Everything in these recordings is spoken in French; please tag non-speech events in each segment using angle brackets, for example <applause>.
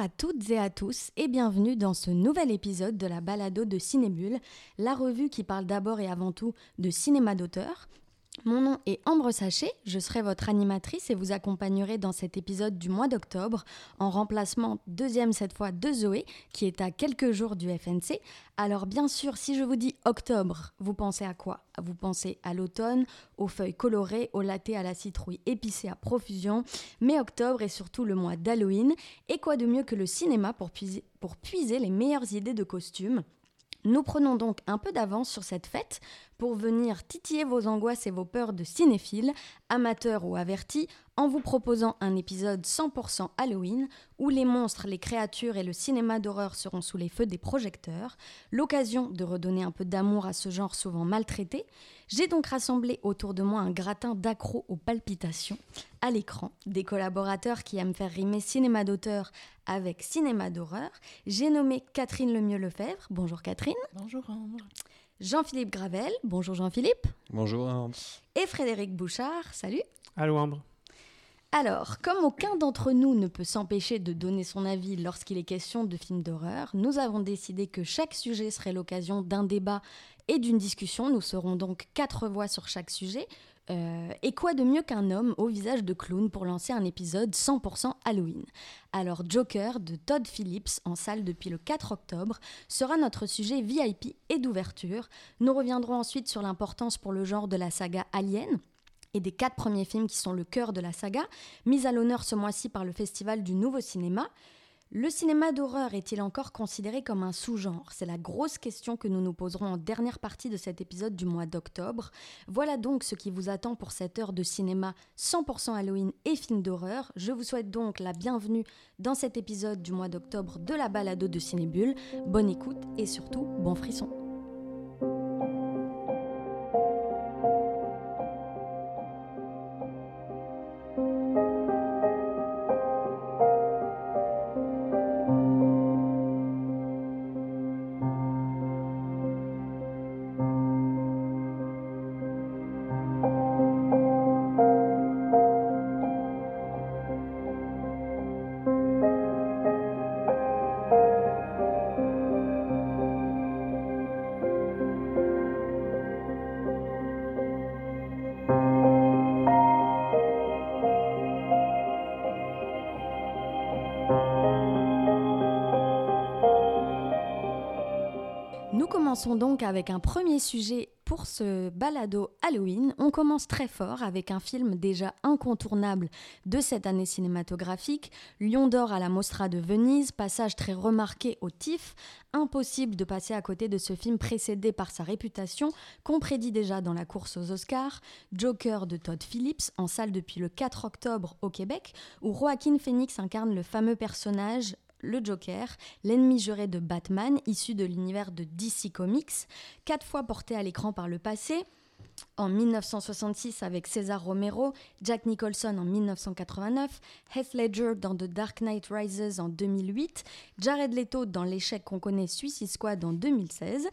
À toutes et à tous et bienvenue dans ce nouvel épisode de la balado de Cinébule, la revue qui parle d'abord et avant tout de cinéma d'auteur. Mon nom est Ambre Sachet, je serai votre animatrice et vous accompagnerai dans cet épisode du mois d'octobre en remplacement deuxième cette fois de Zoé qui est à quelques jours du FNC. Alors bien sûr, si je vous dis octobre, vous pensez à quoi? Vous pensez à l'automne, aux feuilles colorées, au latte à la citrouille épicée à profusion, mais octobre est surtout le mois d'Halloween. Et quoi de mieux que le cinéma pour puiser, pour puiser les meilleures idées de costumes? Nous prenons donc un peu d'avance sur cette fête pour venir titiller vos angoisses et vos peurs de cinéphiles, amateurs ou avertis, en vous proposant un épisode 100% Halloween où les monstres, les créatures et le cinéma d'horreur seront sous les feux des projecteurs, l'occasion de redonner un peu d'amour à ce genre souvent maltraité. J'ai donc rassemblé autour de moi un gratin d'accro aux palpitations, à l'écran, des collaborateurs qui aiment faire rimer cinéma d'auteur avec cinéma d'horreur. J'ai nommé Catherine Lemieux-Lefebvre. Bonjour Catherine. Bonjour. Jean-Philippe Gravel. Bonjour Jean-Philippe. Bonjour Ambre. Et Frédéric Bouchard. Salut. Allô Ambre. Alors, comme aucun d'entre nous ne peut s'empêcher de donner son avis lorsqu'il est question de films d'horreur, nous avons décidé que chaque sujet serait l'occasion d'un débat et d'une discussion. Nous serons donc quatre voix sur chaque sujet. Euh, et quoi de mieux qu'un homme au visage de clown pour lancer un épisode 100% Halloween? Alors Joker de Todd Phillips en salle depuis le 4 octobre sera notre sujet VIP et d'ouverture. Nous reviendrons ensuite sur l'importance pour le genre de la saga Alien et des quatre premiers films qui sont le cœur de la saga, mis à l'honneur ce mois-ci par le Festival du Nouveau Cinéma. Le cinéma d'horreur est-il encore considéré comme un sous-genre? C'est la grosse question que nous nous poserons en dernière partie de cet épisode du mois d'octobre. Voilà donc ce qui vous attend pour cette heure de cinéma 100% Halloween et film d'horreur. Je vous souhaite donc la bienvenue dans cet épisode du mois d'octobre de la balado de Cinébule. Bonne écoute et surtout bon frisson. Commençons donc avec un premier sujet pour ce balado Halloween. On commence très fort avec un film déjà incontournable de cette année cinématographique, Lion d'or à la Mostra de Venise, passage très remarqué au TIFF. Impossible de passer à côté de ce film précédé par sa réputation, qu'on prédit déjà dans la course aux Oscars, Joker de Todd Phillips, en salle depuis le 4 octobre au Québec, où Joaquin Phoenix incarne le fameux personnage le Joker, l'ennemi juré de Batman, issu de l'univers de DC Comics, quatre fois porté à l'écran par le passé. En 1966 avec César Romero, Jack Nicholson en 1989, Heath Ledger dans The Dark Knight Rises en 2008, Jared Leto dans l'échec qu'on connaît Suicide Squad en 2016,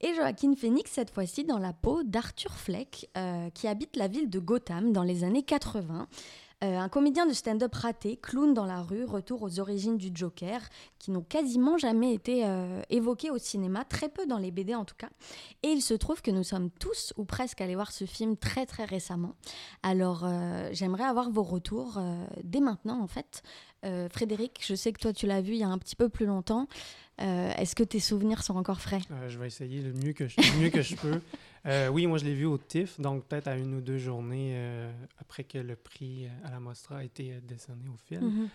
et Joaquin Phoenix cette fois-ci dans la peau d'Arthur Fleck, euh, qui habite la ville de Gotham dans les années 80. Euh, un comédien de stand-up raté, clown dans la rue, retour aux origines du Joker, qui n'ont quasiment jamais été euh, évoqués au cinéma, très peu dans les BD en tout cas. Et il se trouve que nous sommes tous ou presque allés voir ce film très très récemment. Alors euh, j'aimerais avoir vos retours dès maintenant en fait. Frédéric, je sais que toi tu l'as vu il y a un petit peu plus longtemps. Est-ce que tes souvenirs sont encore frais? Je vais essayer le mieux que je, le mieux que je peux. <laughs> Euh, oui, moi je l'ai vu au TIFF, donc peut-être à une ou deux journées euh, après que le prix à la Mostra a été décerné au film. Mhm.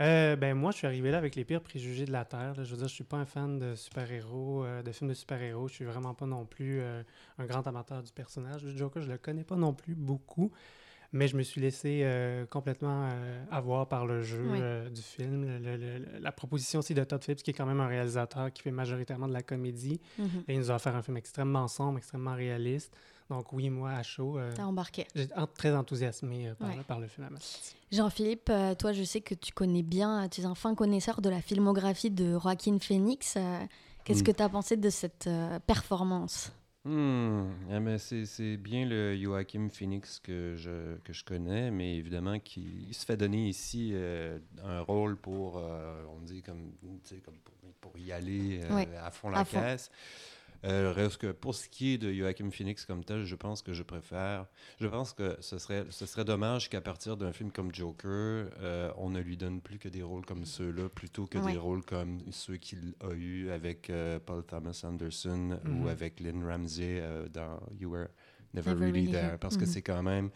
Euh, ben moi, je suis arrivé là avec les pires préjugés de la Terre. là. Je veux dire, je suis pas un fan de super-héros, euh, de films de super-héros. Je suis vraiment pas non plus euh, un grand amateur du personnage. Le Joker, je le connais pas non plus beaucoup. Mais je me suis laissé euh, complètement euh, avoir par le jeu Oui. euh, du film. Le- le- le- la proposition aussi de Todd Phillips, qui est quand même un réalisateur qui fait majoritairement de la comédie. Mhm. Et il nous a offert un film extrêmement sombre, extrêmement réaliste. Donc oui, moi, à chaud, euh, T'as embarqué. j'étais en- très enthousiasmé euh, par, Ouais. par le film. Jean-Philippe, euh, toi, je sais que tu connais bien, tu es un fin connaisseur de la filmographie de Joaquin Phoenix. Euh, Qu'est-ce Mm. que tu as pensé de cette euh, performance? Hmm, eh ben, c'est, c'est bien le Joachim Phoenix que je, que je connais, mais évidemment qu'il il se fait donner ici euh, un rôle pour, euh, on dit, comme, comme pour, pour y aller euh, à fond la à fond. Euh, reste que pour ce qui est de Joachim Phoenix comme tel, je pense que je préfère. Je pense que ce serait, ce serait dommage qu'à partir d'un film comme Joker, euh, on ne lui donne plus que des rôles comme ceux-là, plutôt que des rôles comme ceux qu'il a eu avec euh, Paul Thomas Anderson Mhm. ou avec Lynn Ramsey euh, dans You Were Never, Never Really, Really There. Here. Parce que Mhm. c'est quand même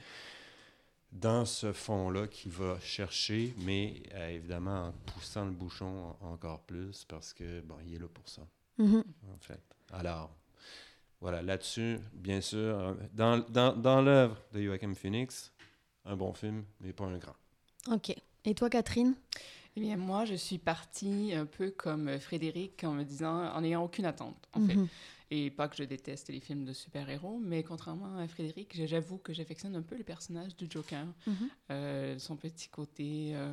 dans ce fond-là qu'il va chercher, mais euh, évidemment en poussant le bouchon en- encore plus parce que, bon, il est là pour ça Mhm. en fait. Alors, voilà, là-dessus, bien sûr, dans, dans, dans l'œuvre de Joachim Phoenix, un bon film, mais pas un grand. Ok. Et toi, Catherine? Eh bien, moi, je suis partie un peu comme Frédéric en me disant, en n'ayant aucune attente, en fait. Mhm. Et pas que je déteste les films de super-héros, mais contrairement à Frédéric, j'avoue que j'affectionne un peu le personnage du Joker. Mhm. Euh, son petit côté, euh,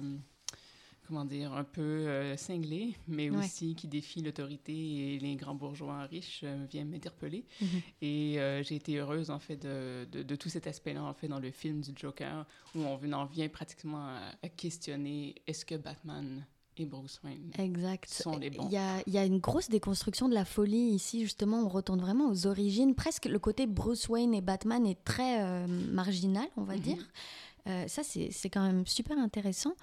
comment dire, un peu euh, cinglé, mais Ouais. aussi qui défie l'autorité et les grands bourgeois riches euh, vient m'interpeller. Mhm. Et euh, j'ai été heureuse, en fait, de, de, de tout cet aspect-là, en fait, dans le film du Joker, où on en vient pratiquement à, à questionner est-ce que Batman et Bruce Wayne Exact. sont les bons? Il y a, il y a une grosse déconstruction de la folie ici, justement. On retourne vraiment aux origines. Presque le côté Bruce Wayne et Batman est très euh, marginal, on va Mhm. dire. Euh, ça, c'est c'est quand même super intéressant.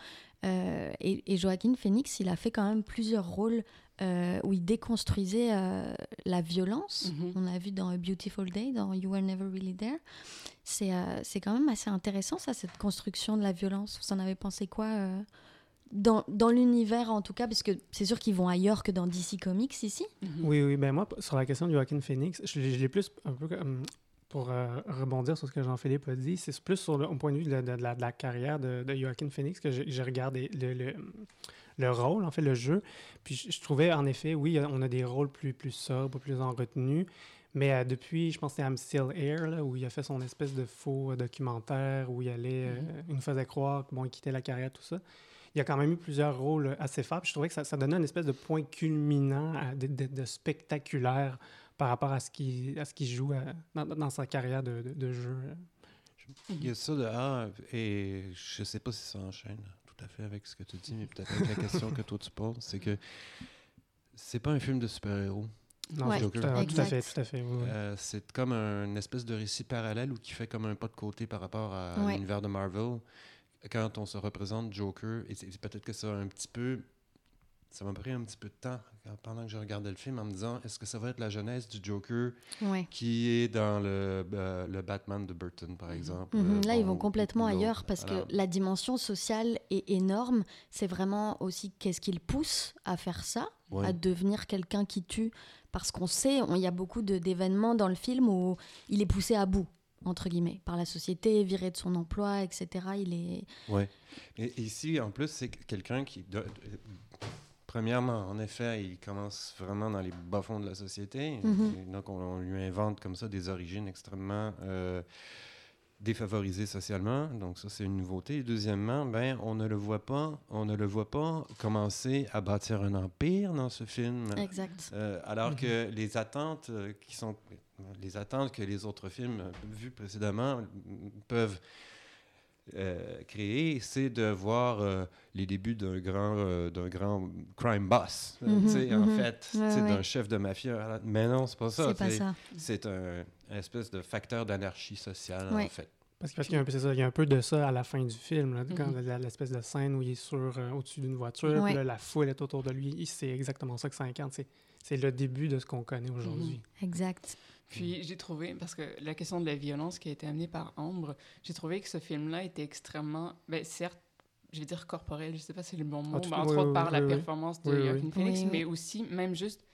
Euh, et, et Joaquin Phoenix, il a fait quand même plusieurs rôles euh, où il déconstruisait euh, la violence. Mhm. On l'a vu dans A Beautiful Day, dans You Were Never Really There. C'est euh, c'est quand même assez intéressant, ça, cette construction de la violence. Vous en avez pensé quoi euh, dans, dans l'univers, en tout cas, parce que c'est sûr qu'ils vont ailleurs que dans DC Comics ici. Mhm. Oui, oui. Ben moi, sur la question de Joaquin Phoenix, je, l'ai- je l'ai plus un peu comme pour euh, rebondir sur ce que Jean-Philippe a dit, c'est plus sur le au point de vue de, de- de la, de la carrière de, Joaquin Phoenix que j'ai regardé le, le, le rôle, en fait, le jeu. Puis je, je trouvais, en effet, oui, on a des rôles plus, plus sobres, plus en retenue. Mais euh, depuis, je pense que c'est I'm Still Here, là, où il a fait son espèce de faux euh, documentaire, où il allait, il nous faisait croire qu'il bon, quittait la carrière, tout ça. Il y a quand même eu plusieurs rôles assez forts. puis Je trouvais que ça, ça donnait une espèce de point culminant à- de spectaculaire par rapport à ce qu'il à ce qu'il joue euh, dans, dans sa carrière de, de- de jeu. Il y a ça de A, et je sais pas si ça enchaîne tout à fait avec ce que tu dis, mais peut-être avec la question que toi tu poses, c'est que c'est pas un film de super-héros. Non, Ouais, tout, à, tout à fait, tout à fait. oui. Euh, c'est comme un une espèce de récit parallèle ou qui fait comme un pas de côté par rapport à Ouais. l'univers de Marvel. Quand on se représente Joker, et c'est- peut-être que ça a un petit peu. Ça m'a pris un petit peu de temps pendant que je regardais le film en me disant est-ce que ça va être la jeunesse du Joker Ouais. qui est dans le, euh, le Batman de Burton, par exemple Mhm, euh, Là, ils vont complètement ailleurs parce Alors, que la dimension sociale est énorme. C'est vraiment aussi qu'est-ce qui le pousse à faire ça, ouais. à devenir quelqu'un qui tue. Parce qu'on sait, il y a beaucoup d'événements dans le film où il est poussé à bout, entre guillemets, par la société, viré de son emploi, etc. Il est. Ouais. Et ici, en plus, c'est quelqu'un qui. Premièrement, en effet, il commence vraiment dans les bas-fonds de la société. Mhm. Donc, on, on lui invente comme ça des origines extrêmement euh, défavorisées socialement. Donc, ça, c'est une nouveauté. Deuxièmement, ben, on ne le voit pas, on ne le voit pas commencer à bâtir un empire dans ce film. Exact. Euh, alors Mhm. que les attentes euh, qui sont les attentes que les autres films vus précédemment euh, peuvent euh, créer, c'est de voir euh, les débuts d'un grand euh, d'un grand crime boss, tu sais, en mhm. fait, tu Ouais, sais, ouais. d'un chef de mafia. Mais non, c'est pas ça. C'est pas tu sais. ça. C'est un, un espèce de facteur d'anarchie sociale, Ouais. en fait. Parce, que- parce qu'il y a un peu, c'est ça, il y a un peu de ça à la fin du film, là, Mhm. la- l'espèce de scène où il est sur, euh, au-dessus d'une voiture, Ouais. puis là, la foule est autour de lui. C'est exactement ça que ça incarne. C'est, c'est le début de ce qu'on connaît aujourd'hui. Exact. Puis j'ai trouvé, parce que la question de la violence qui a été amenée par Ambre, j'ai trouvé que ce film-là était extrêmement, ben, certes, je vais dire corporel, je sais pas si c'est le bon mot, tout- mais entre oui, autres oui, par oui, la oui. performance de. Joaquin Phoenix, mais aussi, même juste,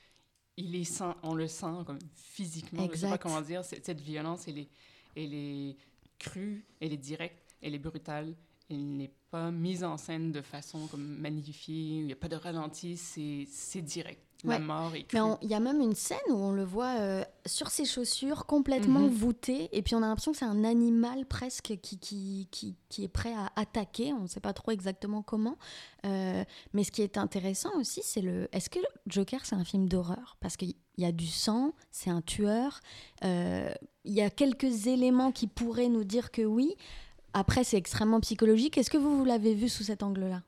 il est sent, on le sent comme physiquement, je sais pas Exact. comment dire, cette, cette violence, elle est, elle est crue, elle est directe. elle est brutale, elle n'est pas mise en scène de façon comme magnifiée, il n'y a pas de ralenti, c'est direct. La Ouais. mort. Mais il y a même une scène où on le voit euh, sur ses chaussures, complètement Mhm. voûté, et puis on a l'impression que c'est un animal presque qui, qui, qui, qui est prêt à attaquer. On ne sait pas trop exactement comment. Euh, mais ce qui est intéressant aussi, c'est le. Est-ce que Joker, c'est un film d'horreur? Parce qu'il y a du sang, c'est un tueur. euh, Il y a quelques éléments qui pourraient nous dire que oui. Après, c'est extrêmement psychologique. Est-ce que vous, vous l'avez vu sous cet angle-là?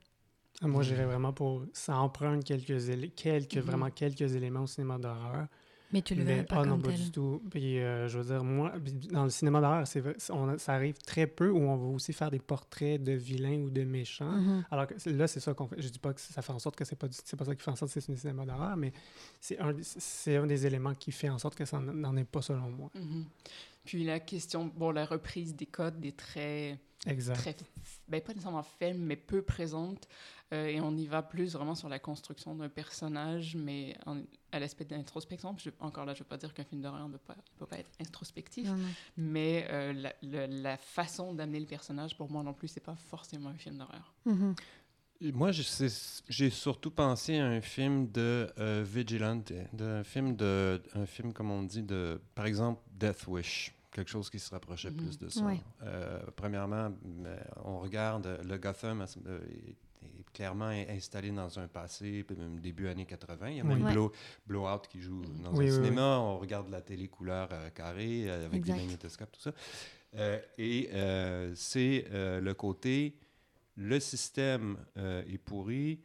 Moi, j'irais vraiment pour. Ça emprunte quelques, quelques Mhm. vraiment quelques éléments au cinéma d'horreur. Mais tu le verrais pas ah non, comme pas tel. du tout. Puis, euh, je veux dire, moi, dans le cinéma d'horreur, c'est ça arrive très peu où on va aussi faire des portraits de vilains ou de méchants. Mhm. Alors que là, c'est ça qu'on fait. Je dis pas que ça fait en sorte que c'est pas, c'est pas ça qui fait en sorte que c'est un cinéma d'horreur, mais c'est un, c'est un des éléments qui fait en sorte que ça n'en est pas selon moi. Mhm. Puis la question, bon, la reprise des codes, des traits Exact. très, ben, pas nécessairement faible, mais peu présente. Euh, et on y va plus vraiment sur la construction d'un personnage, mais en- à l'aspect d'introspection. Encore là, je ne veux pas dire qu'un film d'horreur ne peut pas, peut pas être introspectif, Non, non. mais euh, la, le- la façon d'amener le personnage, pour moi non plus, c'est pas forcément un film d'horreur. Mhm. Et Moi, j'ai surtout pensé à un film de euh, vigilante, d'un film de, un film comme on dit de, par exemple, Death Wish, quelque chose qui se rapprochait Mhm. plus de ça. Ouais. Euh, premièrement, euh, on regarde le Gotham euh, est, clairement installé dans un passé euh, début années 80. Il y a même Ouais. Blow, Blowout qui joue dans Oui, un oui, cinéma. On regarde la télé couleur euh, carrée euh, avec Exact. des magnétoscopes, tout ça. Euh, et euh, c'est le côté le système est pourri,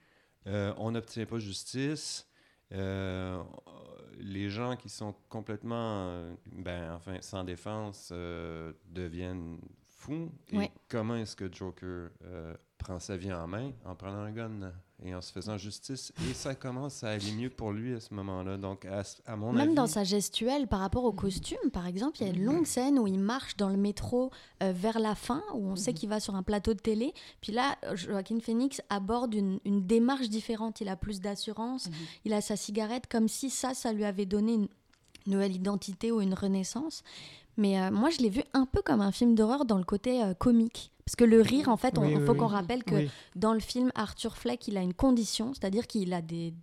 on n'obtient pas justice, les gens qui sont complètement, ben, enfin, sans défense deviennent Et Ouais. comment est-ce que Joker euh, prend sa vie en main? En prenant un gun et en se faisant justice? Et ça commence à aller mieux pour lui à ce moment-là. Donc, à, à mon Même avis... dans sa gestuelle par rapport au costume, par exemple, il y a une longue scène où il marche dans le métro euh, vers la fin, où on sait qu'il va sur un plateau de télé. Puis là, Joaquin Phoenix aborde une, une démarche différente. Il a plus d'assurance, Mhm. il a sa cigarette, comme si ça, ça lui avait donné une nouvelle identité ou une renaissance. Mais euh, moi, je l'ai vu un peu comme un film d'horreur dans le côté euh, comique. Parce que le rire, en fait, il Oui, oui, faut qu'on rappelle que Oui. dans le film Arthur Fleck, il a une condition, c'est-à-dire qu'il a des,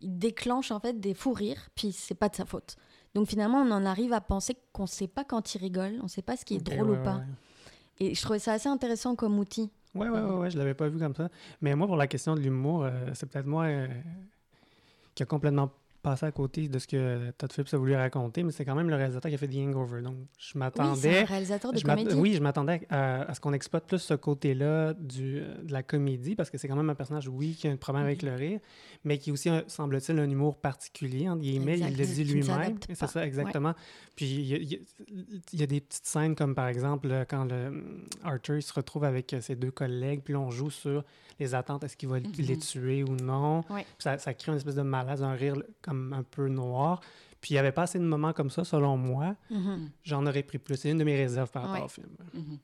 il déclenche en fait des fous rires, puis c'est pas de sa faute. Donc finalement, on en arrive à penser qu'on sait pas quand il rigole, on sait pas ce qui est drôle ouais, ou pas. ouais. Et je trouvais ça assez intéressant comme outil. Ouais, ouais, ouais, ouais, je l'avais pas vu comme ça. Mais moi, pour la question de l'humour, euh, c'est peut-être moi qui a complètement passé à côté de ce que Todd Phillips a voulu raconter, mais c'est quand même le réalisateur qui a fait The Hangover. Donc, je Oui, c'est m'attendais. un réalisateur de je comédie. oui, je m'attendais à, à ce qu'on exploite plus ce côté-là du- de la comédie, parce que c'est quand même un personnage, oui, qui a un problème avec le rire, mais qui aussi, semble-t-il, un humour particulier, entre guillemets, il Exact, le qui dit lui-même. C'est ça, exactement. Puis il y, a, il y il des petites scènes comme, par exemple, quand le, Arthur il se retrouve avec ses deux collègues, puis là, on joue sur les attentes, est-ce qu'il va Mhm. les tuer ou non? Ouais. Puis Ça, ça crée une espèce de malaise, un rire comme un peu noir. Puis il n'y avait pas assez de moments comme ça, selon moi. Mhm. J'en aurais pris plus. C'est une de mes réserves par rapport Ouais. au film. Mhm.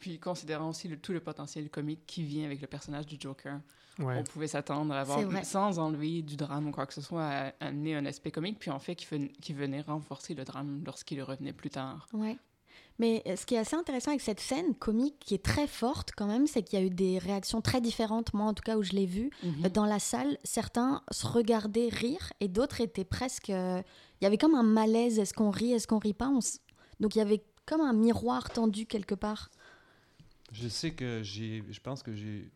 Puis considérant aussi le- tout le potentiel comique qui vient avec le personnage du Joker, Ouais. on pouvait s'attendre à avoir, sans enlever du drame ou quoi que ce soit, à amener un aspect comique, puis en fait qui, ven- qui venait renforcer le drame lorsqu'il revenait plus tard. Ouais. Mais euh, ce qui est assez intéressant avec cette scène comique, qui est très forte quand même, c'est qu'il y a eu des réactions très différentes. Moi, en tout cas, où je l'ai vu, Mhm. Dans la salle, certains se regardaient rire et d'autres étaient presque. euh, Il y avait comme un malaise. Est-ce qu'on rit? Est-ce qu'on rit pas? On s- Donc il y avait comme un miroir tendu quelque part. Je sais que j'ai. Je pense que j'ai.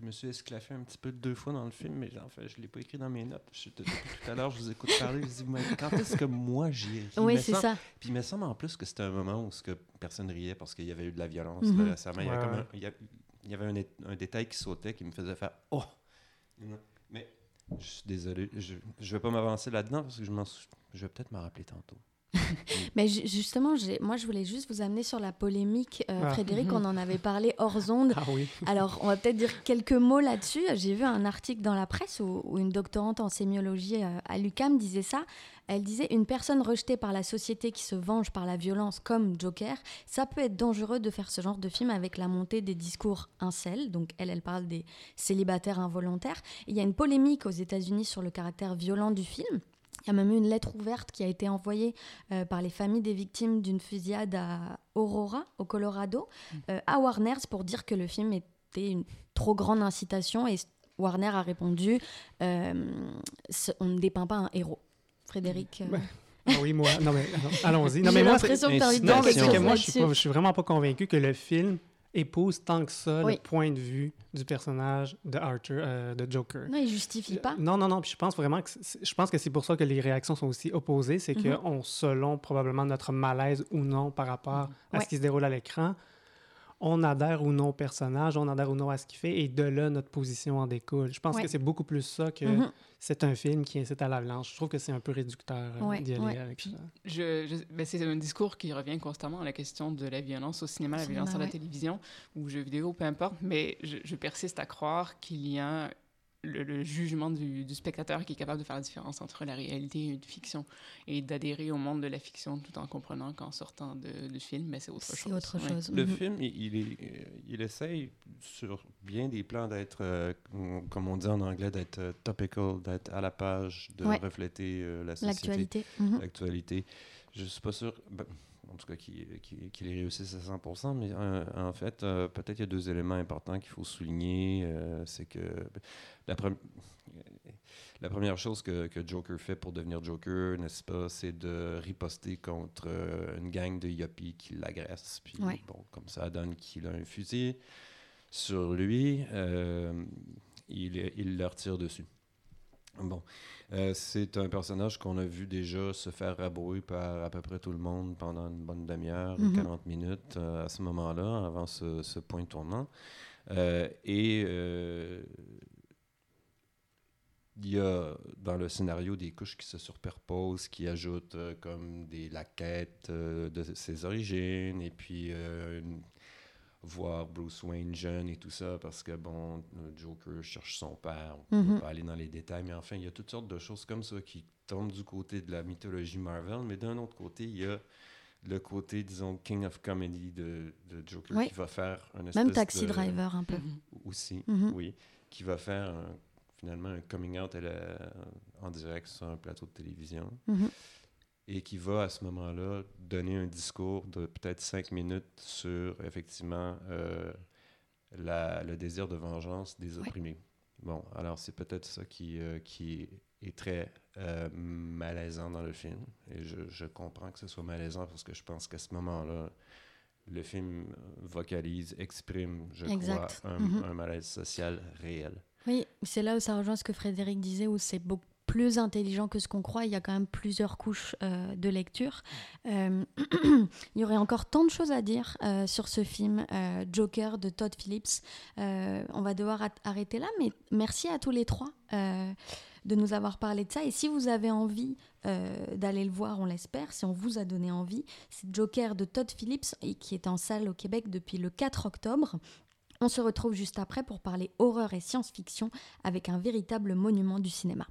Je me suis esclaffé un petit peu deux fois dans le film, mais en fait, je ne l'ai pas écrit dans mes notes. Je- depuis tout à l'heure, je vous écoute parler. Je dis, mais quand est-ce que moi j'ai ri? Oui, me c'est ça. Puis il me semble en plus que c'était un moment où ce que personne riait parce qu'il y avait eu de la violence Mhm. là, récemment. Il y avait, comme un- il y a- il y avait un, é- un détail qui sautait qui me faisait faire Oh! Mais je suis désolé, je ne vais pas m'avancer là-dedans parce que je, je vais peut-être m'en rappeler tantôt. Mais ju- justement, moi, je voulais juste vous amener sur la polémique. Euh, Ah. Frédéric, Mhm. on en avait parlé hors onde. Ah oui. Alors, on va peut-être dire quelques mots là-dessus. J'ai vu un article dans la presse où, où une doctorante en sémiologie euh, à l'UCAM disait ça. Elle disait une personne rejetée par la société qui se venge par la violence comme Joker, ça peut être dangereux de faire ce genre de film avec la montée des discours incels. Donc, elle, elle parle des célibataires involontaires. Il y a une polémique aux États-Unis sur le caractère violent du film. Il y a même eu une lettre ouverte qui a été envoyée euh, par les familles des victimes d'une fusillade à Aurora, au Colorado, Mm. euh, à Warner pour dire que le film était une trop grande incitation. Et Warner a répondu euh, on ne dépeint pas un héros. Frédéric. Ouais. Ah oui, moi. Non, mais allons- allons-y. Non, J'ai mais moi, c'est- l'impression que tu as envie de non, mais que moi, je suis, pas- je suis vraiment pas convaincu que le film épouse tant que ça Oui. le point de vue du personnage de Arthur, euh, de Joker. Non, il justifie pas. Non, non, non. Puis je pense vraiment que c'est- je pense que c'est pour ça que les réactions sont aussi opposées. C'est que Mhm. on, selon probablement notre malaise ou non par rapport à Ouais. ce qui se déroule à l'écran, on adhère ou non au personnage, on adhère ou non à ce qu'il fait, et de là, notre position en découle. Je pense Ouais. que c'est beaucoup plus ça que Mhm. c'est un film qui incite à la violence. Je trouve que c'est un peu réducteur euh, Ouais, d'y aller ouais. avec ça. Je, je- ben, c'est un discours qui revient constamment à la question de la violence au cinéma, la Cinéma, violence à la ouais. télévision ou jeux vidéo, peu importe, mais je, je persiste à croire qu'il y a le, le jugement du, du spectateur qui est capable de faire la différence entre la réalité et une fiction et d'adhérer au monde de la fiction tout en comprenant qu'en sortant de, du film, ben, c'est autre chose. Ouais. Le Mhm. film, il, il, est- il essaye sur bien des plans d'être, euh, comme on dit en anglais, d'être euh, topical, d'être à la page, de Ouais. refléter euh, la société, L'actualité. Mhm. l'actualité. Je suis pas sûr, ben, en tout cas, qu'il qu'il- qu'il ait réussi à 100%, mais euh, en fait, euh, peut-être il y a deux éléments importants qu'il faut souligner. euh, C'est que la, pre- la première chose que, que Joker fait pour devenir Joker, n'est-ce pas, c'est de riposter contre une gang de yuppies qui l'agressent. Puis, Ouais. bon, comme ça donne qu'il a un fusil sur lui, il, il leur tire dessus. Bon, Euh, c'est un personnage qu'on a vu déjà se faire rabrouer par à peu près tout le monde pendant une bonne demi-heure, Mhm. 40 minutes euh, à ce moment-là, avant ce, ce point tournant. Euh, et il y a dans le scénario des couches qui se superposent, qui ajoutent comme des la quête de ses origines, et puis une- voir Bruce Wayne jeune et tout ça, parce que, bon, le Joker cherche son père, on ne Mhm. va pas aller dans les détails, mais enfin, il y a toutes sortes de choses comme ça qui tombent du côté de la mythologie Marvel, mais d'un autre côté, il y a le côté, disons, King of Comedy de, de Joker Oui. qui va faire un espèce Même Taxi de- Driver, un peu. Mhm. aussi, Mhm. oui, qui va faire un- finalement un coming out à la- en direct sur un plateau de télévision. Et qui va à ce moment-là donner un discours de peut-être cinq minutes sur effectivement euh, la- le désir de vengeance des Ouais. opprimés. Bon, alors c'est peut-être ça qui, euh, qui est très euh, malaisant dans le film. Et je, je comprends que ce soit malaisant parce que je pense qu'à ce moment-là, le film vocalise, exprime, je Exact. crois, un, Mhm. un malaise social réel. Oui, c'est là où ça rejoint ce que Frédéric disait, où c'est beaucoup plus intelligent que ce qu'on croit. Il y a quand même plusieurs couches euh, de lecture. Euh, <clears throat> il y aurait encore tant de choses à dire euh, sur ce film Joker de Todd Phillips. On va devoir arrêter là, mais merci à tous les trois de nous avoir parlé de ça. Et si vous avez envie d'aller le voir, on l'espère, si on vous a donné envie, c'est Joker de Todd Phillips qui est en salle au Québec depuis le 4 octobre. On se retrouve juste après pour parler horreur et science-fiction avec un véritable monument du cinéma.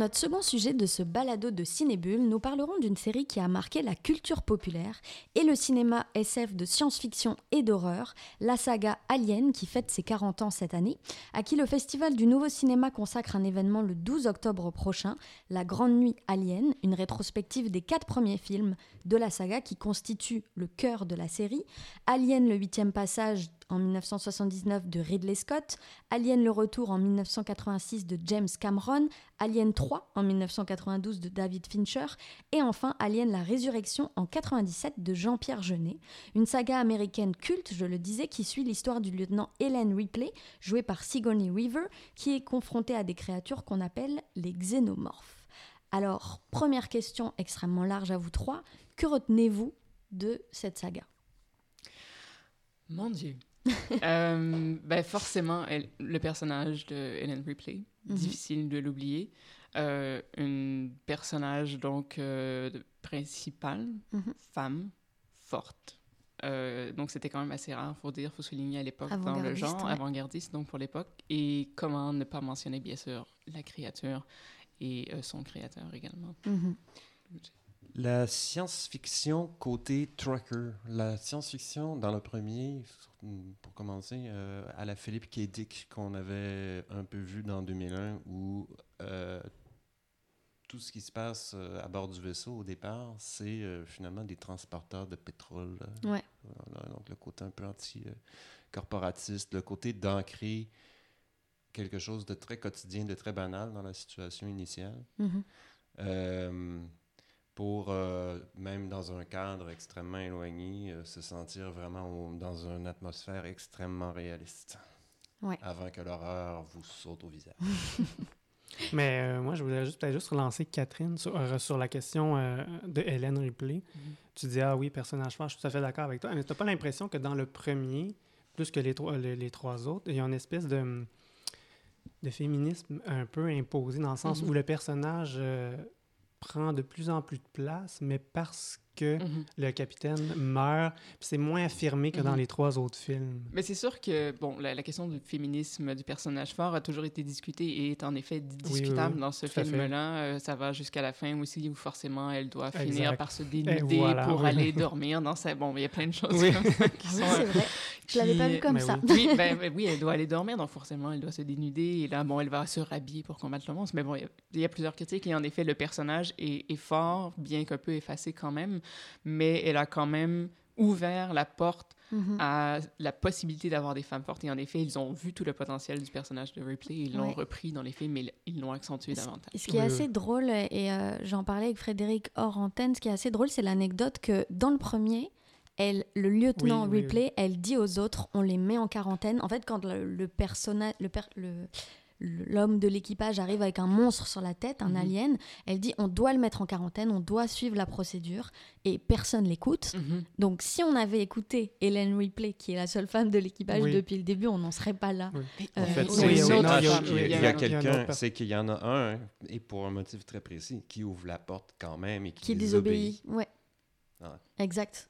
Notre second sujet de ce balado de Cinébule, nous parlerons d'une série qui a marqué la culture populaire et le cinéma SF de science-fiction et d'horreur, la saga Alien qui fête ses 40 ans cette année, à qui le Festival du Nouveau Cinéma consacre un événement le 12 octobre prochain, la Grande Nuit Alien, une rétrospective des quatre premiers films de la saga qui constitue le cœur de la série. Alien, le huitième passage en 1979 de Ridley Scott, Alien le retour en 1986 de James Cameron, Alien 3 en 1992 de David Fincher et enfin Alien la résurrection en 97 de Jean-Pierre Jeunet, une saga américaine culte, je le disais, qui suit l'histoire du lieutenant Helen Ripley, joué par Sigourney Weaver, qui est confrontée à des créatures qu'on appelle les xénomorphes. Alors, première question extrêmement large à vous trois, que retenez-vous de cette saga? Mon. <laughs> Euh, ben forcément, elle- le personnage de Ellen Ripley, Mhm. difficile de l'oublier. Euh, un personnage donc euh, principal, Mhm. femme, forte. Euh, donc c'était quand même assez rare, faut dire, faut souligner à l'époque dans le genre, ouais. avant-gardiste donc pour l'époque. Et comment ne pas mentionner bien sûr la créature et son créateur également. Mhm. La science-fiction côté trucker. La science-fiction dans le premier, pour commencer, euh, à la Philippe K. Dick qu'on avait un peu vu dans 2001, où euh, tout ce qui se passe euh, à bord du vaisseau au départ, c'est euh, finalement des transporteurs de pétrole. Ouais. voilà, donc le côté un peu anti-corporatiste, le côté d'ancrer quelque chose de très quotidien, de très banal dans la situation initiale. Mhm. Euh, pour, euh, même dans un cadre extrêmement éloigné, euh, se sentir vraiment au- dans une atmosphère extrêmement réaliste. Ouais. Avant que l'horreur vous saute au visage. <laughs> Mais euh, moi, je voulais juste peut-être juste relancer Catherine sur, euh, sur la question euh, de Hélène Ripley. Tu dis, ah oui, personnage fort, je suis tout à fait d'accord avec toi. Mais tu n'as pas l'impression que dans le premier, plus que les trois, les, les trois autres, il y a une espèce de, de féminisme un peu imposé dans le sens Mhm. où le personnage euh, prend de plus en plus de place, mais parce que Mhm. le capitaine meurt, puis c'est moins affirmé que dans Mhm. les trois autres films. Mais c'est sûr que bon, la, la question du féminisme du personnage fort a toujours été discutée et est en effet oui, discutable oui, dans ce film-là. Euh, ça va jusqu'à la fin aussi où forcément elle doit finir Exact. par se dénuder voilà, pour oui. aller dormir dans sa... Bon, il y a plein de choses Oui. comme ça qui Ah oui, sont... c'est vrai. Je l'avais pas vu comme Mais ça. oui. oui, ben, oui, elle doit aller dormir, donc forcément, elle doit se dénuder. Et là, bon, elle va se rhabiller pour combattre le monstre. Mais bon, il y a- il y, a plusieurs critiques. Et en effet, le personnage est, est fort, bien qu'un peu effacé quand même. Mais elle a quand même ouvert la porte Mhm. à la possibilité d'avoir des femmes fortes. Et en effet, ils ont vu tout le potentiel du personnage de Ripley. Ils l'ont Ouais. repris dans les films, mais ils l'ont accentué Ce- davantage. Ce qui est assez drôle, et euh, j'en parlais avec Frédéric hors antenne, ce qui est assez drôle, c'est l'anecdote que dans le premier, elle, le lieutenant Oui, oui, Ripley, elle dit aux autres, on les met en quarantaine. En fait, quand le, le personnage, le, per- le- l'homme de l'équipage arrive avec un monstre sur la tête, un Mhm. alien, elle dit, on doit le mettre en quarantaine, on doit suivre la procédure, et personne l'écoute. Mhm. Donc, si on avait écouté Hélène Ripley, qui est la seule femme de l'équipage Oui. depuis le début, on n'en serait pas là. Oui. Euh, En fait, il y a- quelqu'un, c'est qu'il y en a un, et pour un motif très précis, qui ouvre la porte quand même et qui, Qui désobéit. désobéit. Ouais. Ouais. Exact.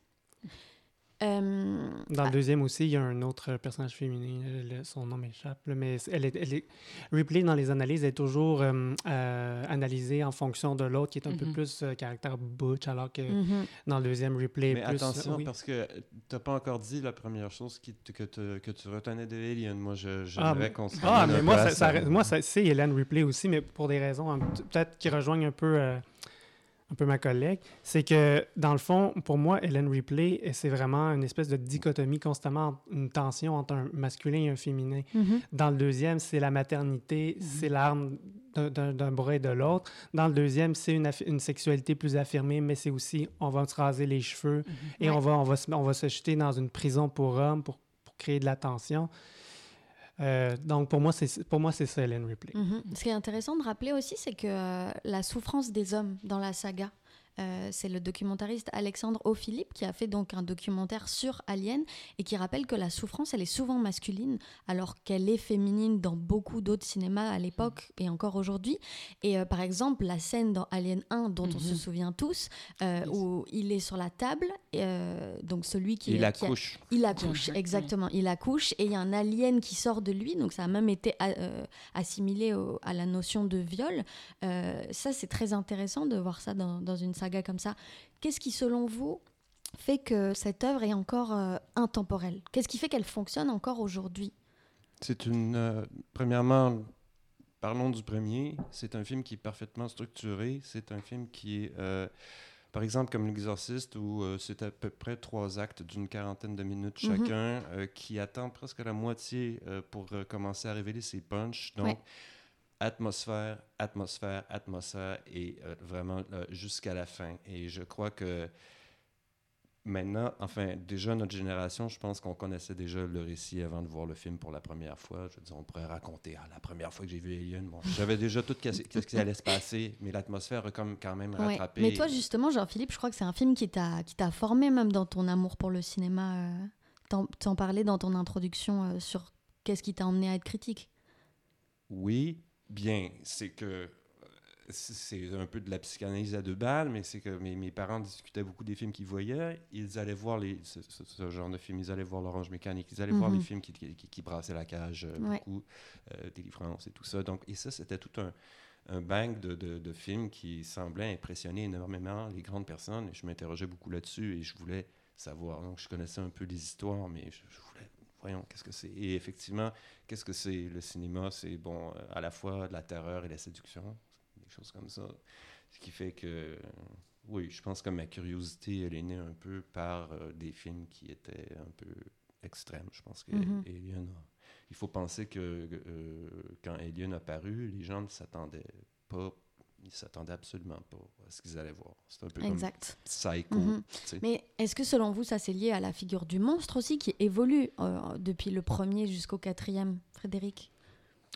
Euh, Dans le deuxième aussi, il y a un autre personnage féminin, euh, le- son nom m'échappe, mais elle est, elle est- Ripley, dans les analyses, est toujours euh, euh, analysée en fonction de l'autre, qui est un peu Mhm. plus euh, caractère butch, alors que mhm. dans le deuxième, Ripley est Mais plus... attention, oui. parce que tu n'as pas encore dit la première chose qui, que, te- que tu retenais de Alien. Moi, je, Ah, j'aimerais mais- qu'on se Ah, mais moi, ça, ça- moi ça- c'est Hélène Ripley aussi, mais pour des raisons peut-être qui rejoignent un peu, euh, un peu ma collègue. C'est que, dans le fond, pour moi, Hélène Ripley, c'est vraiment une espèce de dichotomie constamment, une tension entre un masculin et un féminin. Mhm. Dans le deuxième, c'est la maternité, Mhm. c'est l'arme d'un- bras et de l'autre. Dans le deuxième, c'est une, sexualité plus affirmée, mais c'est aussi, on va se raser les cheveux Mhm. et Ouais. on, va, on, va se, on va se jeter dans une prison pour hommes pour, pour créer de la tension. Euh, donc, pour moi, c'est pour moi, c'est ça, Hélène Ripley. Mhm. Ce qui est intéressant de rappeler aussi, c'est que euh, la souffrance des hommes dans la saga, euh, c'est le documentariste Alexandre O'Philippe qui a fait donc un documentaire sur Alien et qui rappelle que la souffrance, elle est souvent masculine alors qu'elle est féminine dans beaucoup d'autres cinémas à l'époque et encore aujourd'hui. Et euh, par exemple, la scène dans Alien 1 dont on se Mhm. souvient tous, euh, Yes. où il est sur la table, euh, donc celui qui Il est... qui a- accouche. Il accouche, exactement. Il accouche et il y a un alien qui sort de lui, donc ça a même été a- euh, assimilé au- à la notion de viol. Euh, ça, c'est très intéressant de voir ça dans, dans une saga comme ça. Qu'est-ce qui, selon vous, fait que cette œuvre est encore euh, intemporelle? Qu'est-ce qui fait qu'elle fonctionne encore aujourd'hui? C'est une. euh, premièrement, parlons du premier. C'est un film qui est parfaitement structuré. C'est un film qui est euh, par exemple, comme L'Exorciste, où c'est à peu près trois actes d'une quarantaine de minutes Mhm. chacun, qui attend presque la moitié pour commencer à révéler ses punchs. Donc, Ouais. Atmosphère, atmosphère, atmosphère, et euh, vraiment euh, jusqu'à la fin. Et je crois que maintenant, enfin, déjà notre génération, je pense qu'on connaissait déjà le récit avant de voir le film pour la première fois. Je veux dire, on pourrait raconter, ah, la première fois que j'ai vu Alien, bon, j'avais déjà tout qu'est-ce qu'est-ce qui allait se passer, mais l'atmosphère a comme quand même Ouais. rattrapé. Mais toi, justement, Jean-Philippe, je crois que c'est un film qui t'a qui t'a formé même dans ton amour pour le cinéma. euh, T'en t'en parlais dans ton introduction euh, sur qu'est-ce qui t'a emmené à être critique. Oui, bien, c'est que c'est- un peu de la psychanalyse à deux balles, mais c'est que mes, mes parents discutaient beaucoup des films qu'ils voyaient. Ils allaient voir les, ce, ce- ce genre de films, ils allaient voir l'Orange Mécanique, ils allaient voir Mhm. les films qui, qui, qui brassaient la cage euh, Ouais. beaucoup, euh, Délivrance et tout ça. Donc, et ça, c'était tout un, un bank de, de, de films qui semblait impressionner énormément les grandes personnes. Et je m'interrogeais beaucoup là-dessus et je voulais savoir. Donc, je connaissais un peu les histoires, mais je, je voulais, voyons, qu'est-ce que c'est? Et effectivement, qu'est-ce que c'est le cinéma? C'est bon, euh, à la fois de la terreur et la séduction, des choses comme ça. Ce qui fait que, euh, oui, je pense que ma curiosité, elle est née un peu par euh, des films qui étaient un peu extrêmes. Je pense que Mhm. A- Il faut penser que euh, quand Alien a paru, les gens ne s'attendaient pas, ils s'attendaient absolument pas à ce qu'ils allaient voir. C'est un peu Exact. comme Psycho. Tu sais. Mais est-ce que selon vous, ça c'est lié à la figure du monstre aussi qui évolue euh, depuis le premier jusqu'au quatrième, Frédéric?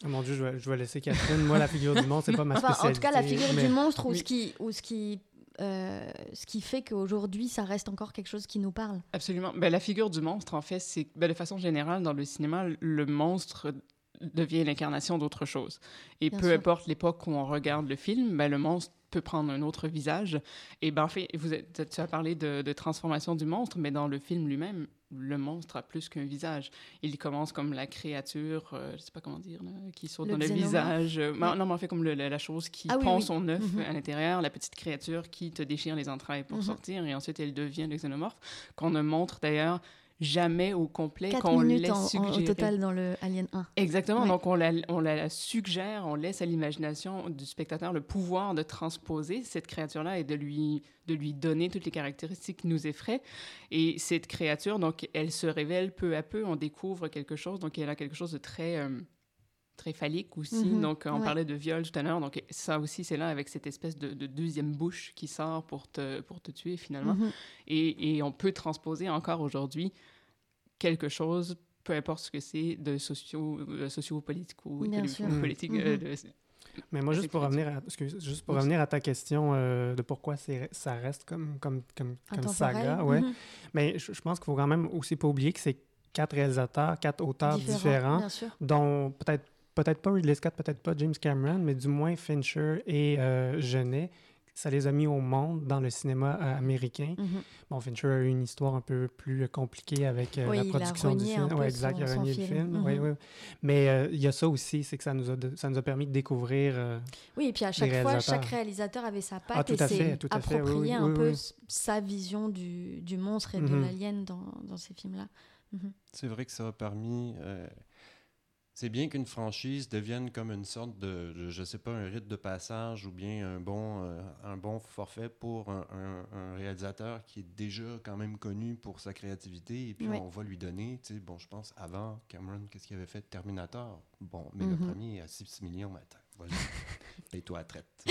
Oh mon Dieu, je vais, je vais laisser Catherine. Moi, la figure du monstre, c'est pas ma Enfin, spécialité. en tout cas, la figure mais- du monstre ou Oui. ce qui, ou ce qui, euh, ce qui fait qu'aujourd'hui, ça reste encore quelque chose qui nous parle. Absolument. Ben, la figure du monstre, en fait, c'est ben, de façon générale, dans le cinéma, le monstre devient l'incarnation d'autre chose. Et Bien peu sûr. importe l'époque où on regarde le film, ben, le monstre peut prendre un autre visage. Et ben, en fait, vous êtes- tu as parlé de, de transformation du monstre, mais dans le film lui-même, le monstre a plus qu'un visage. Il commence comme la créature, euh, je sais pas comment dire, là, qui saute Le dans le visage. euh, Ouais. Non, mais en fait, comme le- la, la chose qui Ah oui, pond oui. son œuf Mhm. à l'intérieur, la petite créature qui te déchire les entrailles pour Mhm. sortir, et ensuite elle devient le xénomorphe, qu'on ne montre d'ailleurs jamais au complet, 4 qu'on laisse en- en- au suggérer. total dans le Alien 1. Exactement, Ouais. donc on la, on la suggère, on laisse à l'imagination du spectateur le pouvoir de transposer cette créature-là et de lui, de lui donner toutes les caractéristiques qui nous effraient. Et cette créature, donc, elle se révèle peu à peu, on découvre quelque chose, donc elle a quelque chose de très... euh, très phallique aussi. Mhm, Donc, on ouais. parlait de viol tout à l'heure. Donc, ça aussi, c'est là avec cette espèce de, de deuxième bouche qui sort pour te, pour te tuer finalement. Mhm. Et, et on peut transposer encore aujourd'hui quelque chose, peu importe ce que c'est, de socio, euh, économique ou politique. euh, Mhm. de- Mais moi, juste pour revenir à, excuse, juste pour Oui. revenir à ta question euh, de pourquoi c'est- ça reste comme, comme, comme, saga, ouais. Mhm. Mais je, je pense qu'il faut quand même aussi pas oublier que c'est quatre réalisateurs, quatre auteurs différents, dont peut-être peut-être pas Ridley Scott, peut-être pas James Cameron, mais du moins Fincher et euh, Genet. Ça les a mis au monde dans le cinéma euh, américain. Mhm. Bon, Fincher a eu une histoire un peu plus compliquée avec euh, Oui, la il a production du film. un peu Ouais, exact, il a renié le film. film. Oui, Mhm. oui. Mais euh, il y a ça aussi, c'est que ça nous a, de- ça nous a permis de découvrir euh, Oui, et puis à chaque fois, chaque réalisateur avait sa patte Ah, tout et à s'est oui, approprié oui, un oui, peu oui. sa vision du, du monstre et de Mhm. l'alien dans, dans ces films-là. C'est vrai que ça a permis. euh, c'est bien qu'une franchise devienne comme une sorte de, je sais pas, un rite de passage ou bien un bon, euh, un bon forfait pour un, un- un réalisateur qui est déjà quand même connu pour sa créativité. Et puis on va lui donner, tu sais, bon, je pense avant Cameron, qu'est-ce qu'il avait fait? Terminator Bon, mais le Mhm. premier à 6 millions, mais attends, voilà. <laughs> Et toi à traite.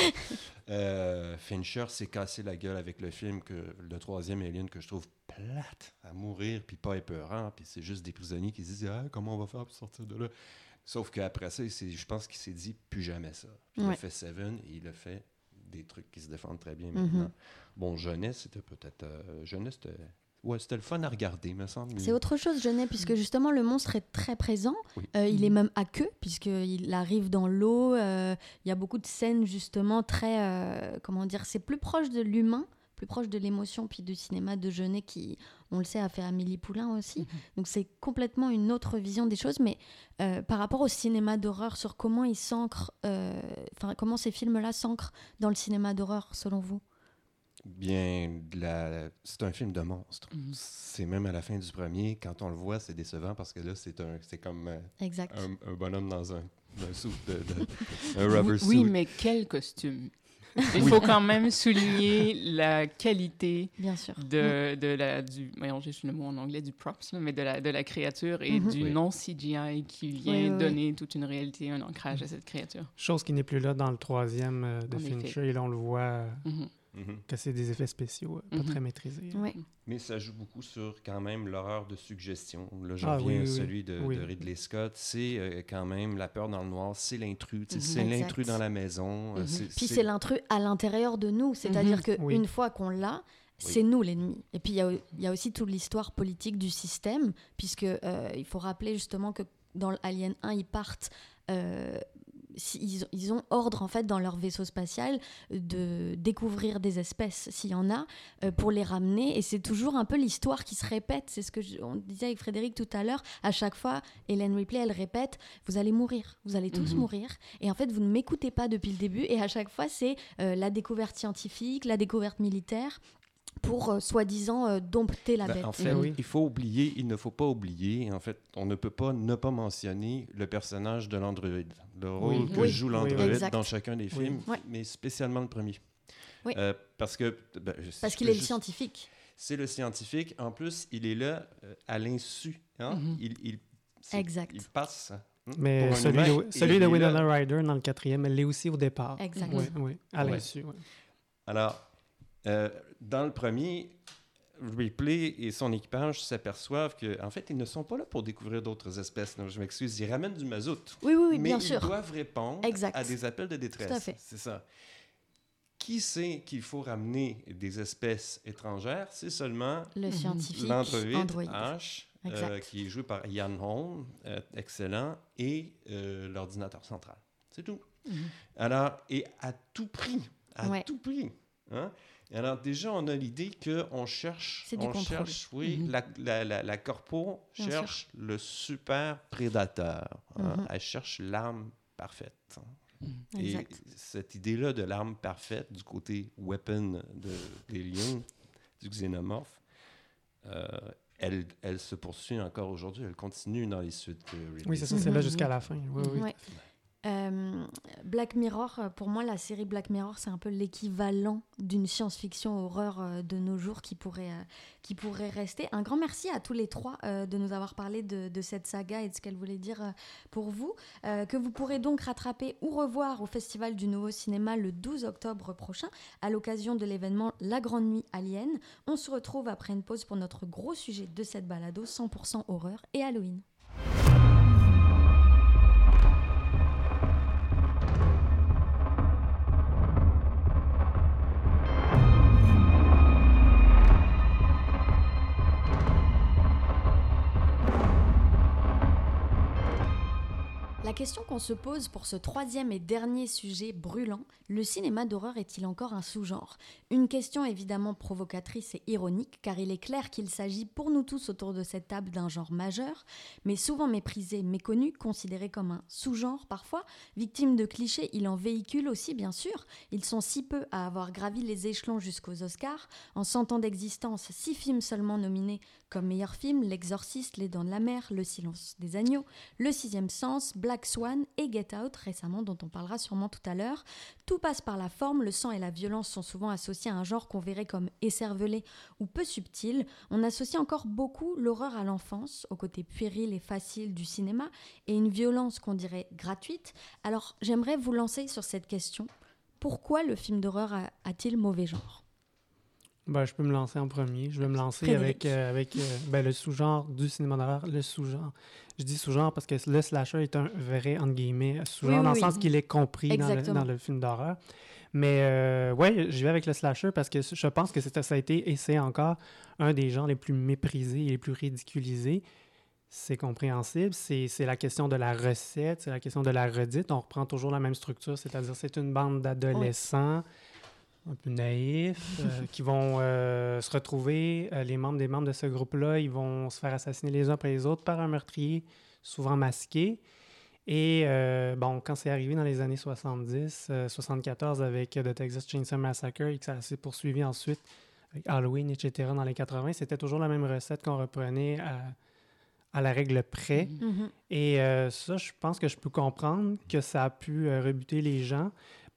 Euh, Fincher s'est cassé la gueule avec le film que le troisième Alien que je trouve plate à mourir puis pas épeurant puis c'est juste des prisonniers qui se disent ah, comment on va faire pour sortir de là? Sauf qu'après ça je pense qu'il s'est dit plus jamais ça Puis il a fait Seven et il a fait des trucs qui se défendent très bien Mhm. maintenant bon jeunesse c'était peut-être euh, jeunesse c'était ouais c'était le fun à regarder me semble C'est autre chose, Genet, puisque justement le monstre est très présent. Oui. Euh, il est même à queue, puisqu'il arrive dans l'eau. euh, Il y a beaucoup de scènes, justement, très. euh, comment dire C'est plus proche de l'humain, plus proche de l'émotion, puis du cinéma de Genet qui, on le sait, a fait Amélie Poulain aussi. Donc c'est complètement une autre vision des choses. Mais euh, par rapport au cinéma d'horreur, sur comment il s'ancre. euh, Enfin, comment ces films-là s'ancrent dans le cinéma d'horreur, selon vous? Bien la- c'est un film de monstre Mhm. c'est même à la fin du premier quand on le voit c'est décevant parce que là c'est un c'est comme euh, Exact. un, un bonhomme dans un, un de, de- <laughs> un rubber oui, suit oui, mais quel costume Il faut quand même souligner la qualité Bien sûr. de, de la, du, voyons, j'ai le mot en anglais, du props, mais de la, de la créature et Mhm. du Oui. non-CGI qui vient Oui, oui, oui. donner toute une réalité, un ancrage à cette créature. Chose qui n'est plus là dans le troisième euh, de En effet. Fincher. Et là, on le voit euh, Mhm. Que c'est des effets spéciaux euh, pas Mhm. très maîtrisés. Oui. Mais ça joue beaucoup sur quand même l'horreur de suggestion. Là, je Ah, reviens oui, celui de, Oui. de Ridley Scott. C'est euh, quand même la peur dans le noir, c'est l'intrus. Mhm. C'est l'intrus dans la maison. euh, c'est- Puis c'est- l'intrus à l'intérieur de nous, c'est-à-dire Mhm. que Oui. une fois qu'on l'a, c'est nous l'ennemi. Et puis il y a, il y a aussi toute l'histoire politique du système, puisque euh, il faut rappeler justement que dans Alien 1, ils partent. euh, ils, ils ont ordre en fait dans leur vaisseau spatial de découvrir des espèces s'il y en a euh, pour les ramener. Et c'est toujours un peu l'histoire qui se répète. C'est ce que je- on disait avec Frédéric tout à l'heure. À chaque fois Hélène Ripley elle répète vous allez mourir. Vous allez tous Mhm. mourir et en fait vous ne m'écoutez pas depuis le début. Et à chaque fois c'est euh, la découverte scientifique la découverte militaire pour euh, soi-disant euh, dompter la Ben, bête en fait, Oui. il faut oublier, il ne faut pas oublier. En fait, on ne peut pas ne pas mentionner le personnage de l'androïde, le rôle Oui. que Oui. joue Oui, l'androïde dans chacun des films, mais spécialement le premier. Oui. Euh, parce que ben, je- parce qu'il est le scientifique C'est le scientifique. En plus, il est là euh, à l'insu. hein. Mhm. il, Exact. Il passe. hein, Mais celui humain, de, celui de. Winona Ryder dans le quatrième, elle l'est aussi au départ. exact Oui, oui, à Ouais. l'insu. Alors, euh, dans le premier, Ripley et son équipage s'aperçoivent que, en fait, ils ne sont pas là pour découvrir d'autres espèces. Non, je m'excuse, ils ramènent du mazout. oui oui, oui mais bien ils sûr doivent répondre Exact. à des appels de détresse. Tout à fait. C'est ça. Qui sait qu'il faut ramener des espèces étrangères? C'est seulement le Mhm. scientifique H, euh, qui est joué par Ian Holm, euh, excellent, et euh, l'ordinateur central. C'est tout. Mhm. Alors, et à tout prix, à Ouais. tout prix. Hein? Et alors, déjà, on a l'idée qu'on cherche, on contrôle. cherche, oui, Mhm. la, la, la, la corpo cherche le super prédateur. hein. Mhm. Elle cherche l'arme parfaite. hein. exact Et cette idée-là de l'arme parfaite du côté weapon de, des lions, du xénomorphe, euh, elle, elle se poursuit encore aujourd'hui. Elle continue dans les suites. de Ridley Oui, c'est ça, Mhm. c'est là jusqu'à la fin. Oui, oui. Ouais. Euh, Black Mirror, euh, pour moi, la série Black Mirror, c'est un peu l'équivalent d'une science-fiction horreur euh, de nos jours qui pourrait, qui pourrait rester. Un grand merci à tous les trois de nous avoir parlé de, cette saga et de ce qu'elle voulait dire pour vous, que vous pourrez donc rattraper ou revoir au Festival du Nouveau Cinéma le 12 octobre prochain à l'occasion de l'événement La Grande Nuit Alien. On se retrouve après une pause pour notre gros sujet de cette balado 100% horreur et Halloween. La question qu'on se pose pour ce troisième et dernier sujet brûlant, le cinéma d'horreur est-il encore un sous-genre? Une question évidemment provocatrice et ironique, car il est clair qu'il s'agit pour nous tous autour de cette table d'un genre majeur, mais souvent méprisé, méconnu, considéré comme un sous-genre parfois. Victime de clichés, il en véhicule aussi bien sûr. Ils sont si peu à avoir gravi les échelons jusqu'aux Oscars. En 100 ans d'existence, six films seulement nominés comme meilleur film, L'Exorciste, Les Dents de la Mer, Le Silence des Agneaux, Le Sixième Sens, Black Swan et Get Out récemment, dont on parlera sûrement tout à l'heure. Tout passe par la forme, le sang et la violence sont souvent associés à un genre qu'on verrait comme écervelé ou peu subtil. On associe encore beaucoup l'horreur à l'enfance, au côté puéril et facile du cinéma, et une violence qu'on dirait gratuite. Alors j'aimerais vous lancer sur cette question. Pourquoi le film d'horreur a-t-il mauvais genre? Ben, je peux me lancer en premier. Je vais me lancer Frédéric. avec, euh, avec euh, ben, le sous-genre du cinéma d'horreur. Le sous-genre. Je dis sous-genre parce que le slasher est un vrai, entre guillemets, sous-genre, Oui, oui, dans oui. le sens qu'il est compris dans le, dans le film d'horreur. Mais euh, ouais, j'y vais avec le slasher parce que je pense que ça a été, et c'est encore, un des genres les plus méprisés et les plus ridiculisés. C'est compréhensible. C'est c'est la question de la recette, c'est la question de la redite. On reprend toujours la même structure, c'est-à-dire c'est une bande d'adolescents un peu naïfs euh, <laughs> qui vont euh, se retrouver. euh, les membres des membres de ce groupe-là, ils vont se faire assassiner les uns après les autres par un meurtrier, souvent masqué. Et bon, quand c'est arrivé dans les années 70, euh, 74 avec The Texas Chainsaw Massacre et que ça s'est poursuivi ensuite avec Halloween, etc. dans les 80, c'était toujours la même recette qu'on reprenait à, à la règle près. Mhm. Et euh, ça, je pense que je peux comprendre que ça a pu euh, rebuter les gens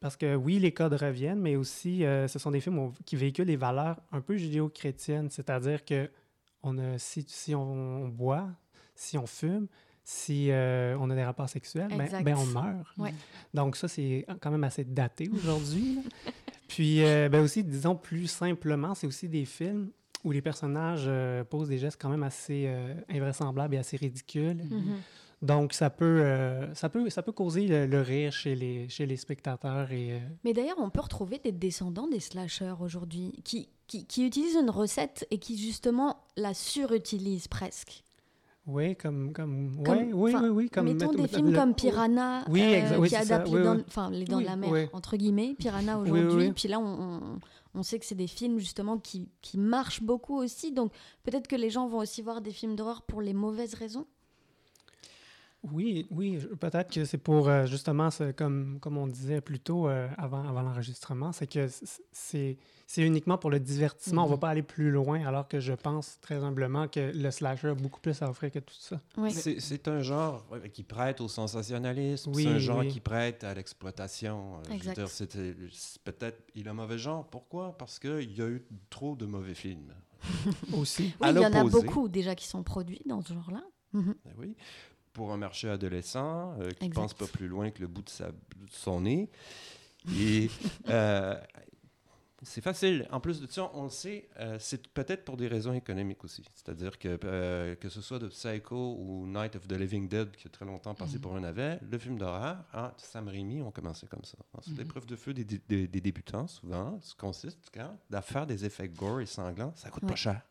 Parce que oui, les codes reviennent, mais aussi, euh, ce sont des films qui véhiculent des valeurs un peu judéo-chrétiennes. C'est-à-dire que on a, si, si on boit, si on fume, si euh, on a des rapports sexuels, ben, ben, on meurt. Ouais. Donc ça, c'est quand même assez daté aujourd'hui. <laughs> Puis euh, ben aussi, disons plus simplement, c'est aussi des films où les personnages euh, posent des gestes quand même assez invraisemblables et assez ridicules. Mhm. Donc ça peut, euh, ça peut, ça peut causer le, le rire chez les, chez les spectateurs et euh, Mais d'ailleurs, on peut retrouver des descendants des slashers aujourd'hui qui, qui, qui utilisent une recette et qui justement la surutilisent presque. oui, comme, comme, Comme- ouais, oui, oui, oui, comme Mettons des films le- comme Piranha, Oui, euh, oui, qui adaptent les, dents, enfin, les dents de la mer, entre guillemets, Piranha aujourd'hui. Puis là, on, on, on sait que c'est des films justement qui, qui marchent beaucoup aussi. Donc peut-être que les gens vont aussi voir des films d'horreur pour les mauvaises raisons. Oui, oui, peut-être que c'est pour euh, justement, ce- comme, comme on disait plus tôt euh, avant, avant l'enregistrement, c'est que c'est c'est uniquement pour le divertissement. On ne va Mhm. pas aller plus loin, alors que je pense très humblement que le slasher a beaucoup plus à offrir que tout ça. Oui. C'est un genre ouais, qui prête au sensationnalisme. Oui, c'est un genre oui. qui prête à l'exploitation. Euh, peut-être il a mauvais genre. Pourquoi? Parce qu'il y a eu trop de mauvais films. <laughs> Aussi. Oui, il y en a beaucoup déjà qui sont produits dans ce genre-là. Mhm. Ben oui. Pour un marché adolescent euh, qui Exact. pense pas plus loin que le bout de, sa, de son nez. Et <laughs> euh, c'est facile. En plus de ça, on le sait, euh, c'est peut-être pour des raisons économiques aussi. C'est-à-dire que que ce soit de Psycho ou Night of the Living Dead, qui a très longtemps passé Mhm. pour un navet, le film d'horreur, hein, Sam Raimi ont commencé comme ça. C'est Mhm. l'épreuve de feu des, dé- des- des débutants, souvent, ce consiste quand, à faire des effets gore et sanglants, ça coûte Ouais. pas cher.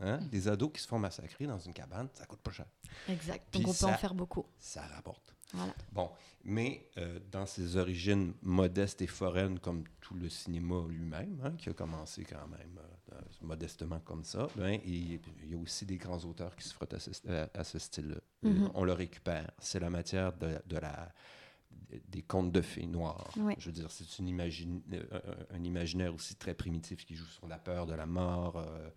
Hein? Des ados qui se font massacrer dans une cabane, ça coûte pas cher Exact. Puis Donc on peut en faire beaucoup. ça rapporte. Voilà. Bon, mais euh, dans ses origines modestes et foraines, comme tout le cinéma lui-même, hein, qui a commencé quand même euh, euh, modestement comme ça, ben, il, il y a aussi des grands auteurs qui se frottent à ce, style-là. Mhm. On le récupère. C'est la matière de, de la des contes de fées noires. Ouais. Je veux dire, c'est une imagine, euh, un- un imaginaire aussi très primitif qui joue sur la peur de la mort, euh,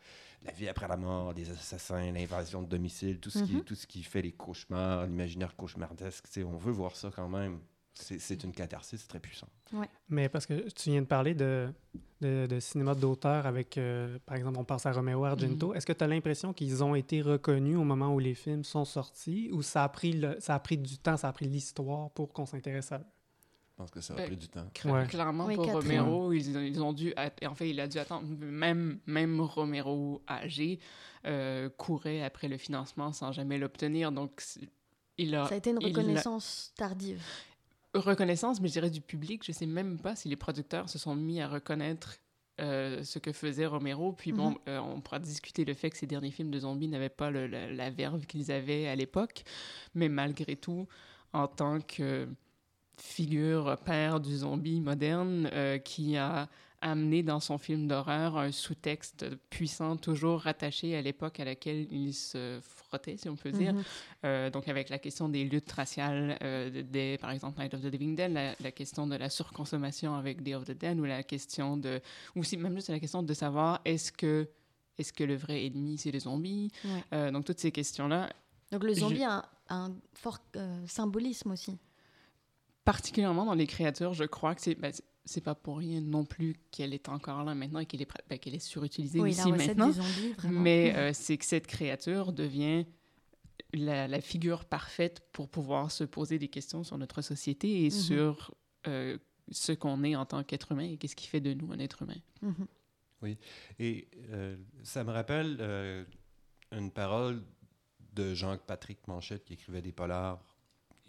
la vie après la mort, les assassins, l'invasion de domicile, tout ce, qui, Mhm. tout ce qui fait les cauchemars, l'imaginaire cauchemardesque. tu sais, On veut voir ça quand même. C'est c'est une catharsis très puissante. Mais parce que tu viens de parler de, de, de cinéma d'auteur avec, euh, par exemple, on pense à Romeo Argento. Est-ce que tu as l'impression qu'ils ont été reconnus au moment où les films sont sortis ou ça a pris, le, ça a pris du temps, ça a pris l'histoire pour qu'on s'intéresse à eux? Pense que ça a Ben, pris du temps. Ouais. Clairement, Oui, pour Romero, ils, ont- ils ont dû. En fait, il a dû attendre. Même, même Romero âgé euh, courait après le financement sans jamais l'obtenir. Donc, il a. Ça a été une a- reconnaissance tardive. reconnaissance, mais je dirais du public. Je sais même pas si les producteurs se sont mis à reconnaître euh, ce que faisait Romero. Puis bon, Mhm. euh, on pourra discuter le fait que ces derniers films de zombies n'avaient pas le- la, la verve qu'ils avaient à l'époque. Mais malgré tout, en tant que figure père du zombie moderne euh, qui a amené dans son film d'horreur un sous-texte puissant, toujours rattaché à l'époque à laquelle il se frottait, si on peut dire. Mhm. Euh, donc avec la question des luttes raciales, euh, des, par exemple Night of the Living Dead, la, la question de la surconsommation avec Day of the Dead, ou la question de, ou aussi même juste la question de savoir est-ce que est-ce que le vrai ennemi c'est les zombies, Ouais. Euh, donc toutes ces questions là, Donc le Je- zombie a un, un fort symbolisme aussi. Particulièrement dans les créatures, je crois que c'est ben, c'est- pas pour rien non plus qu'elle est encore là maintenant et qu'elle est ben, qu'elle est surutilisée oui, la aussi recette maintenant. du zombie, vraiment. Mais euh, c'est que cette créature devient la, la figure parfaite pour pouvoir se poser des questions sur notre société et Mhm. sur euh, ce qu'on est en tant qu'être humain et qu'est-ce qui fait de nous un être humain. Mhm. Et euh, ça me rappelle euh, une parole de Jean-Patrick Manchette qui écrivait des polars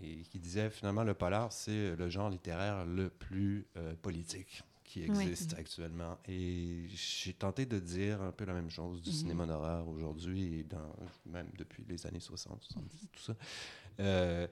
et qui disait finalement le polar, c'est le genre littéraire le plus euh, politique qui Oui. existe actuellement. Et j'ai tenté de dire un peu la même chose du Mhm. cinéma d'horreur aujourd'hui et dans, même depuis les années 60, 70, tout ça. Euh,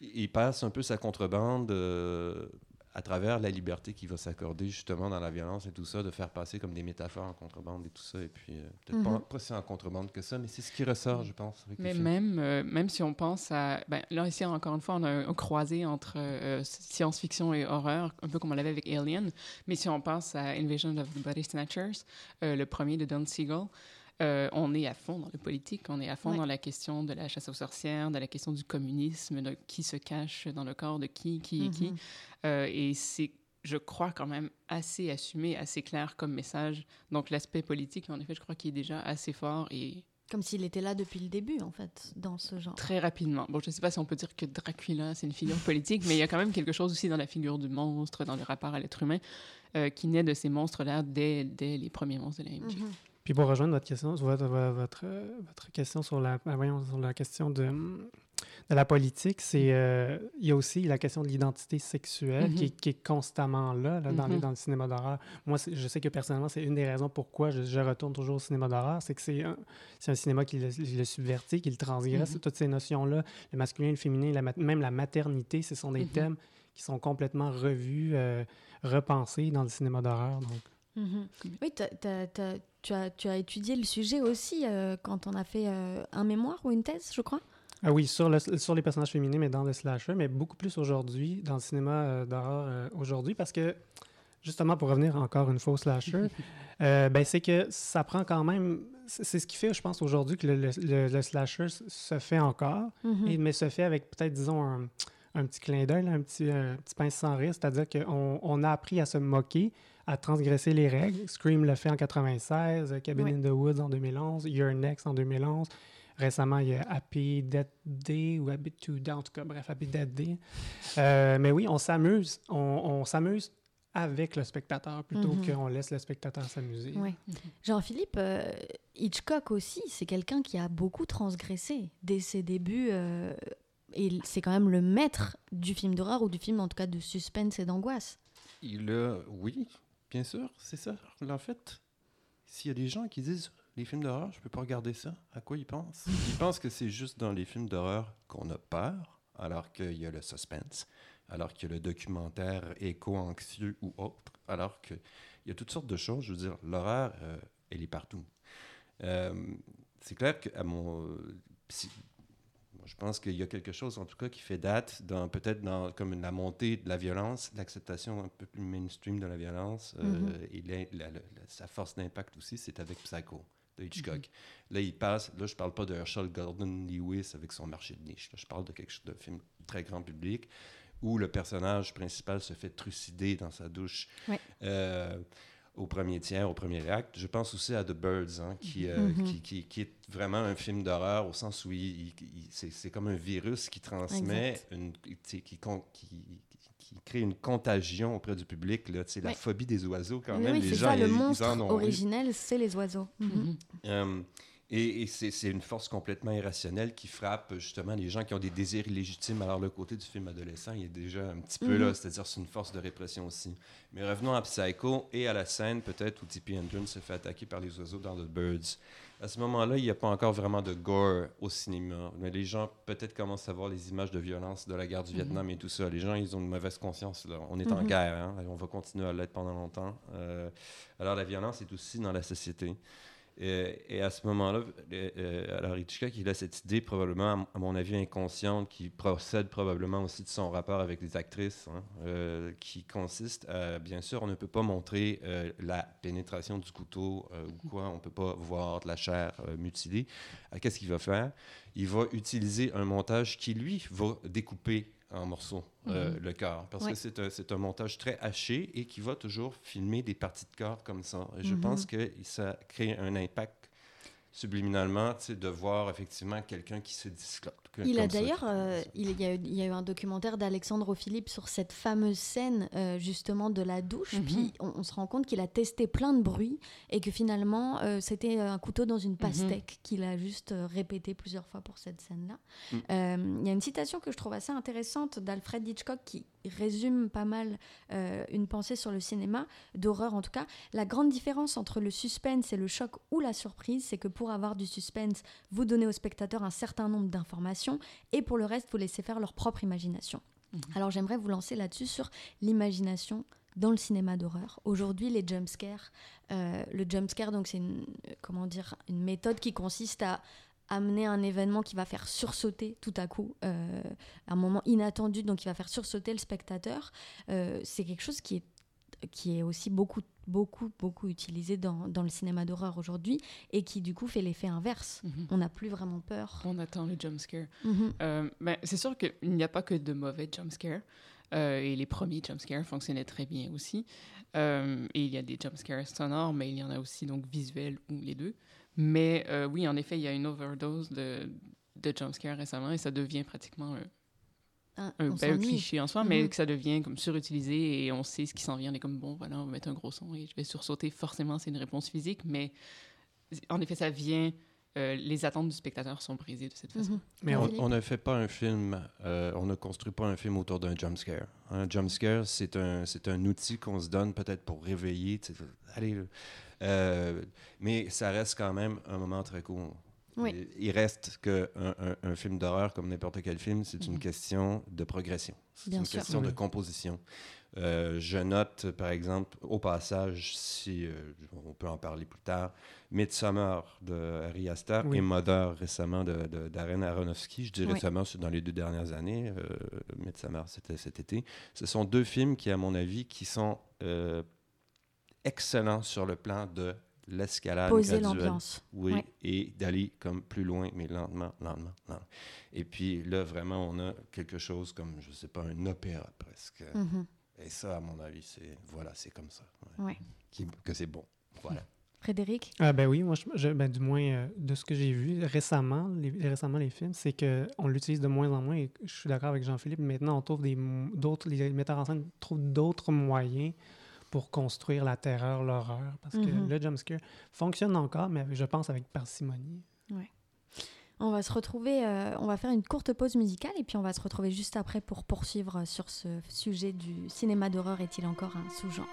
il passe un peu sa contrebande euh, à travers la liberté qu'il va s'accorder justement dans la violence et tout ça, de faire passer comme des métaphores en contrebande et tout ça. Et puis, euh, peut-être pas, Mhm. pas si en contrebande que ça, mais c'est ce qui ressort, je pense. avec Mais même, euh, même si on pense à... Ben, là, ici, encore une fois, on a un, un croisé entre euh, science-fiction et horreur, un peu comme on l'avait avec Alien. Mais si on pense à Invasion of the Body Snatchers, euh, le premier de Don Siegel, euh, on est à fond dans le politique, on est à fond Ouais. dans la question de la chasse aux sorcières, de la question du communisme, de qui se cache dans le corps de qui, qui est qui. Mhm. Euh, et c'est je crois, quand même assez assumé, assez clair comme message. Donc l'aspect politique, en effet, je crois qu'il est déjà assez fort et Comme s'il était là depuis le début, en fait, dans ce genre. très rapidement. Bon, je ne sais pas si on peut dire que Dracula, c'est une figure politique, mais il y a quand même quelque chose aussi dans la figure du monstre, dans le rapport à l'être humain, euh, qui naît de ces monstres-là dès, dès les premiers monstres de la MJ. Puis pour rejoindre votre question, votre, votre, votre question sur la, voyons, sur la question de, de la politique, c'est euh, il y a aussi la question de l'identité sexuelle qui, Mhm. est- qui est constamment là, là, dans, les- dans le cinéma d'horreur. Moi, je sais que personnellement, c'est une des raisons pourquoi je, je retourne toujours au cinéma d'horreur, c'est que c'est un, cinéma qui le, le subvertit, qui le transgresse, Mhm. toutes ces notions-là, le masculin, le féminin, la même la maternité, ce sont des thèmes qui sont complètement revus, euh, repensés dans le cinéma d'horreur. Donc. Oui, t'as- t'as- tu, as, tu as étudié le sujet aussi euh, quand on a fait euh, un mémoire ou une thèse, je crois. Ah oui, sur, le- sur les personnages féminins, mais dans le slasher, mais beaucoup plus aujourd'hui, dans le cinéma euh, d'horreur aujourd'hui, parce que, justement, pour revenir encore une fois au slasher, <laughs> ben, c'est que ça prend quand même... C'est ce qui fait, je pense, aujourd'hui que le, le- le- le slasher se fait encore, Mhm. et, mais se fait avec peut-être, disons, un, un petit clin d'œil, un petit, un petit pince sans rire, c'est-à-dire qu'on on a appris à se moquer, à transgresser les règles. Scream le fait en 96, euh, Cabin in the Woods en 2011, You're Next en 2011. Récemment, il y a Happy Death Day ou Happy to Day, en tout cas, bref, Happy Death Day. Euh, mais oui, on s'amuse. On, on s'amuse avec le spectateur plutôt Mhm. qu'on laisse le spectateur s'amuser. Ouais. Jean-Philippe, euh, Hitchcock aussi, c'est quelqu'un qui a beaucoup transgressé dès ses débuts. euh, et c'est quand même le maître du film d'horreur ou du film en tout cas de suspense et d'angoisse. Il a, oui, bien sûr, c'est ça. En fait, s'il y a des gens qui disent les films d'horreur, je peux pas regarder ça, à quoi ils pensent? Ils pensent que c'est juste dans les films d'horreur qu'on a peur, alors qu'il y a le suspense, alors qu'il y a le documentaire éco-anxieux ou autre, alors qu'il y a toutes sortes de choses. Je veux dire, l'horreur, euh, elle est partout. Euh, c'est clair qu'à mon. Je pense qu'il y a quelque chose, en tout cas, qui fait date, dans peut-être dans comme la montée de la violence, l'acceptation un peu plus mainstream de la violence euh, Mhm. et l'in- la- la- la- sa force d'impact aussi, c'est avec Psycho de Hitchcock. Là, il passe. Là, je parle pas de Herschel Gordon Lewis avec son marché de niche. là. je parle de quelque chose de film très grand public où le personnage principal se fait trucider dans sa douche. Ouais. Euh, au premier tiers, au premier acte. Je pense aussi à The Birds, hein, qui, euh, Mhm. qui, qui, qui est vraiment un film d'horreur au sens où c'est, c'est comme un virus qui transmet, Exact. une, qui, con- qui, qui crée une contagion auprès du public. Là, La phobie des oiseaux, quand Oui, même. oui, les gens, ça, le ils- ils monstre en ont originel, c'est les oiseaux. Mhm. Mhm. Euh, et et c'est une force complètement irrationnelle qui frappe justement les gens qui ont des désirs illégitimes. Alors, le côté du film adolescent, il est déjà un petit peu Mhm. là, c'est-à-dire c'est une force de répression aussi. Mais revenons à Psycho et à la scène peut-être où Tippi Hedren se fait attaquer par les oiseaux dans The Birds. À ce moment-là, il n'y a pas encore vraiment de gore au cinéma. Mais les gens peut-être commencent à voir les images de violence de la guerre du Mhm. Vietnam et tout ça. Les gens, ils ont une mauvaise conscience. Là. On est en Mhm. guerre, hein, on va continuer à l'être pendant longtemps. Euh, alors la violence est aussi dans la société. Et, et à ce moment-là, euh, euh, alors Hitchcock, il a cette idée probablement, à mon avis, inconsciente, qui procède probablement aussi de son rapport avec les actrices, hein, euh, qui consiste à, bien sûr, on ne peut pas montrer euh, la pénétration du couteau euh, ou quoi, on ne peut pas voir de la chair euh, mutilée. Euh, Qu'est-ce qu'il va faire? Il va utiliser un montage qui, lui, va découper en morceaux euh, Mhm. le corps. Parce que c'est un, c'est un montage très haché et qui va toujours filmer des parties de corps comme ça. Et je Mhm. pense que ça crée un impact subliminalement, tu sais, de voir effectivement quelqu'un qui se disloque. que- Il a d'ailleurs, euh, il, y a, eu- il y a eu un documentaire d'Alexandre Philippe sur cette fameuse scène euh, justement de la douche. Mhm. Puis on, on se rend compte qu'il a testé plein de bruits et que finalement euh, c'était un couteau dans une pastèque qu'il a juste répété plusieurs fois pour cette scène-là. Mm. Euh, Il y a une citation que je trouve assez intéressante d'Alfred Hitchcock qui résume pas mal euh, une pensée sur le cinéma, d'horreur en tout cas. La grande différence entre le suspense et le choc ou la surprise, c'est que pour avoir du suspense, vous donnez au spectateur un certain nombre d'informations et pour le reste, vous laissez faire leur propre imagination. Mhm. Alors j'aimerais vous lancer là-dessus sur l'imagination dans le cinéma d'horreur. Aujourd'hui, les jumpscares, euh, le jumpscare, donc c'est une, comment dire, une méthode qui consiste à amener un événement qui va faire sursauter tout à coup, euh, un moment inattendu, donc qui va faire sursauter le spectateur. Euh, c'est quelque chose qui est qui est aussi beaucoup, beaucoup, beaucoup utilisé dans, dans le cinéma d'horreur aujourd'hui et qui du coup fait l'effet inverse. Mhm. On n'a plus vraiment peur. On attend le jump scare. Mhm. Euh, ben, c'est sûr qu'il n'y a pas que de mauvais jump scares. Euh, et les premiers jumpscares fonctionnaient très bien aussi. Euh, et il y a des jumpscares sonores, mais il y en a aussi donc visuels ou les deux. Mais euh, oui, en effet, il y a une overdose de, de jumpscares récemment et ça devient pratiquement Ah, un on ben, un cliché en soi, mais Mhm. que ça devient comme surutilisé et on sait ce qui s'en vient. On est comme, bon, voilà, on va mettre un gros son et je vais sursauter. Forcément, c'est une réponse physique, mais en effet, ça vient... euh, les attentes du spectateur sont brisées de cette façon. Mhm. Mais on- ne fait pas un film, euh, on ne construit pas un film autour d'un jump scare. Un jump scare, c'est un, c'est un outil qu'on se donne peut-être pour réveiller. Allez, là. Euh, mais ça reste quand même un moment très court. Oui. Il, reste qu'un un, un film d'horreur, comme n'importe quel film, c'est une Mhm. question de progression. C'est une sûr. question de composition. Euh, je note, par exemple, au passage, si euh, on peut en parler plus tard, Midsommar de Ari Aster Oui. et Mother récemment de, de- d'Aren Aronofsky. Je dis Oui. récemment, c'est dans les deux dernières années. Euh, Midsommar, c'était cet été. Ce sont deux films qui, à mon avis, qui sont euh, excellents sur le plan de l'escalade Poser l'ambiance. Oui, Ouais. et d'aller comme plus loin, mais lentement, lentement, lentement. Et puis là, vraiment, on a quelque chose comme, je sais pas, un opéra presque. Mhm. Et ça, à mon avis, c'est voilà, c'est comme ça. ouais. Ouais. Qui- que c'est bon. Voilà. Frédéric? Ah ben oui, moi, je, je- ben, du moins, euh, de ce que j'ai vu récemment, les, récemment les films, c'est qu'on l'utilise de moins en moins. Et je suis d'accord avec Jean-Philippe. Maintenant, on trouve des d'autres, les metteurs en scène trouvent d'autres moyens pour construire la terreur, l'horreur. Parce Mhm. que le jumpscare fonctionne encore, mais je pense avec parcimonie. On va se retrouver, euh, on va faire une courte pause musicale et puis on va se retrouver juste après pour poursuivre sur ce sujet du cinéma d'horreur est-il encore un sous-genre?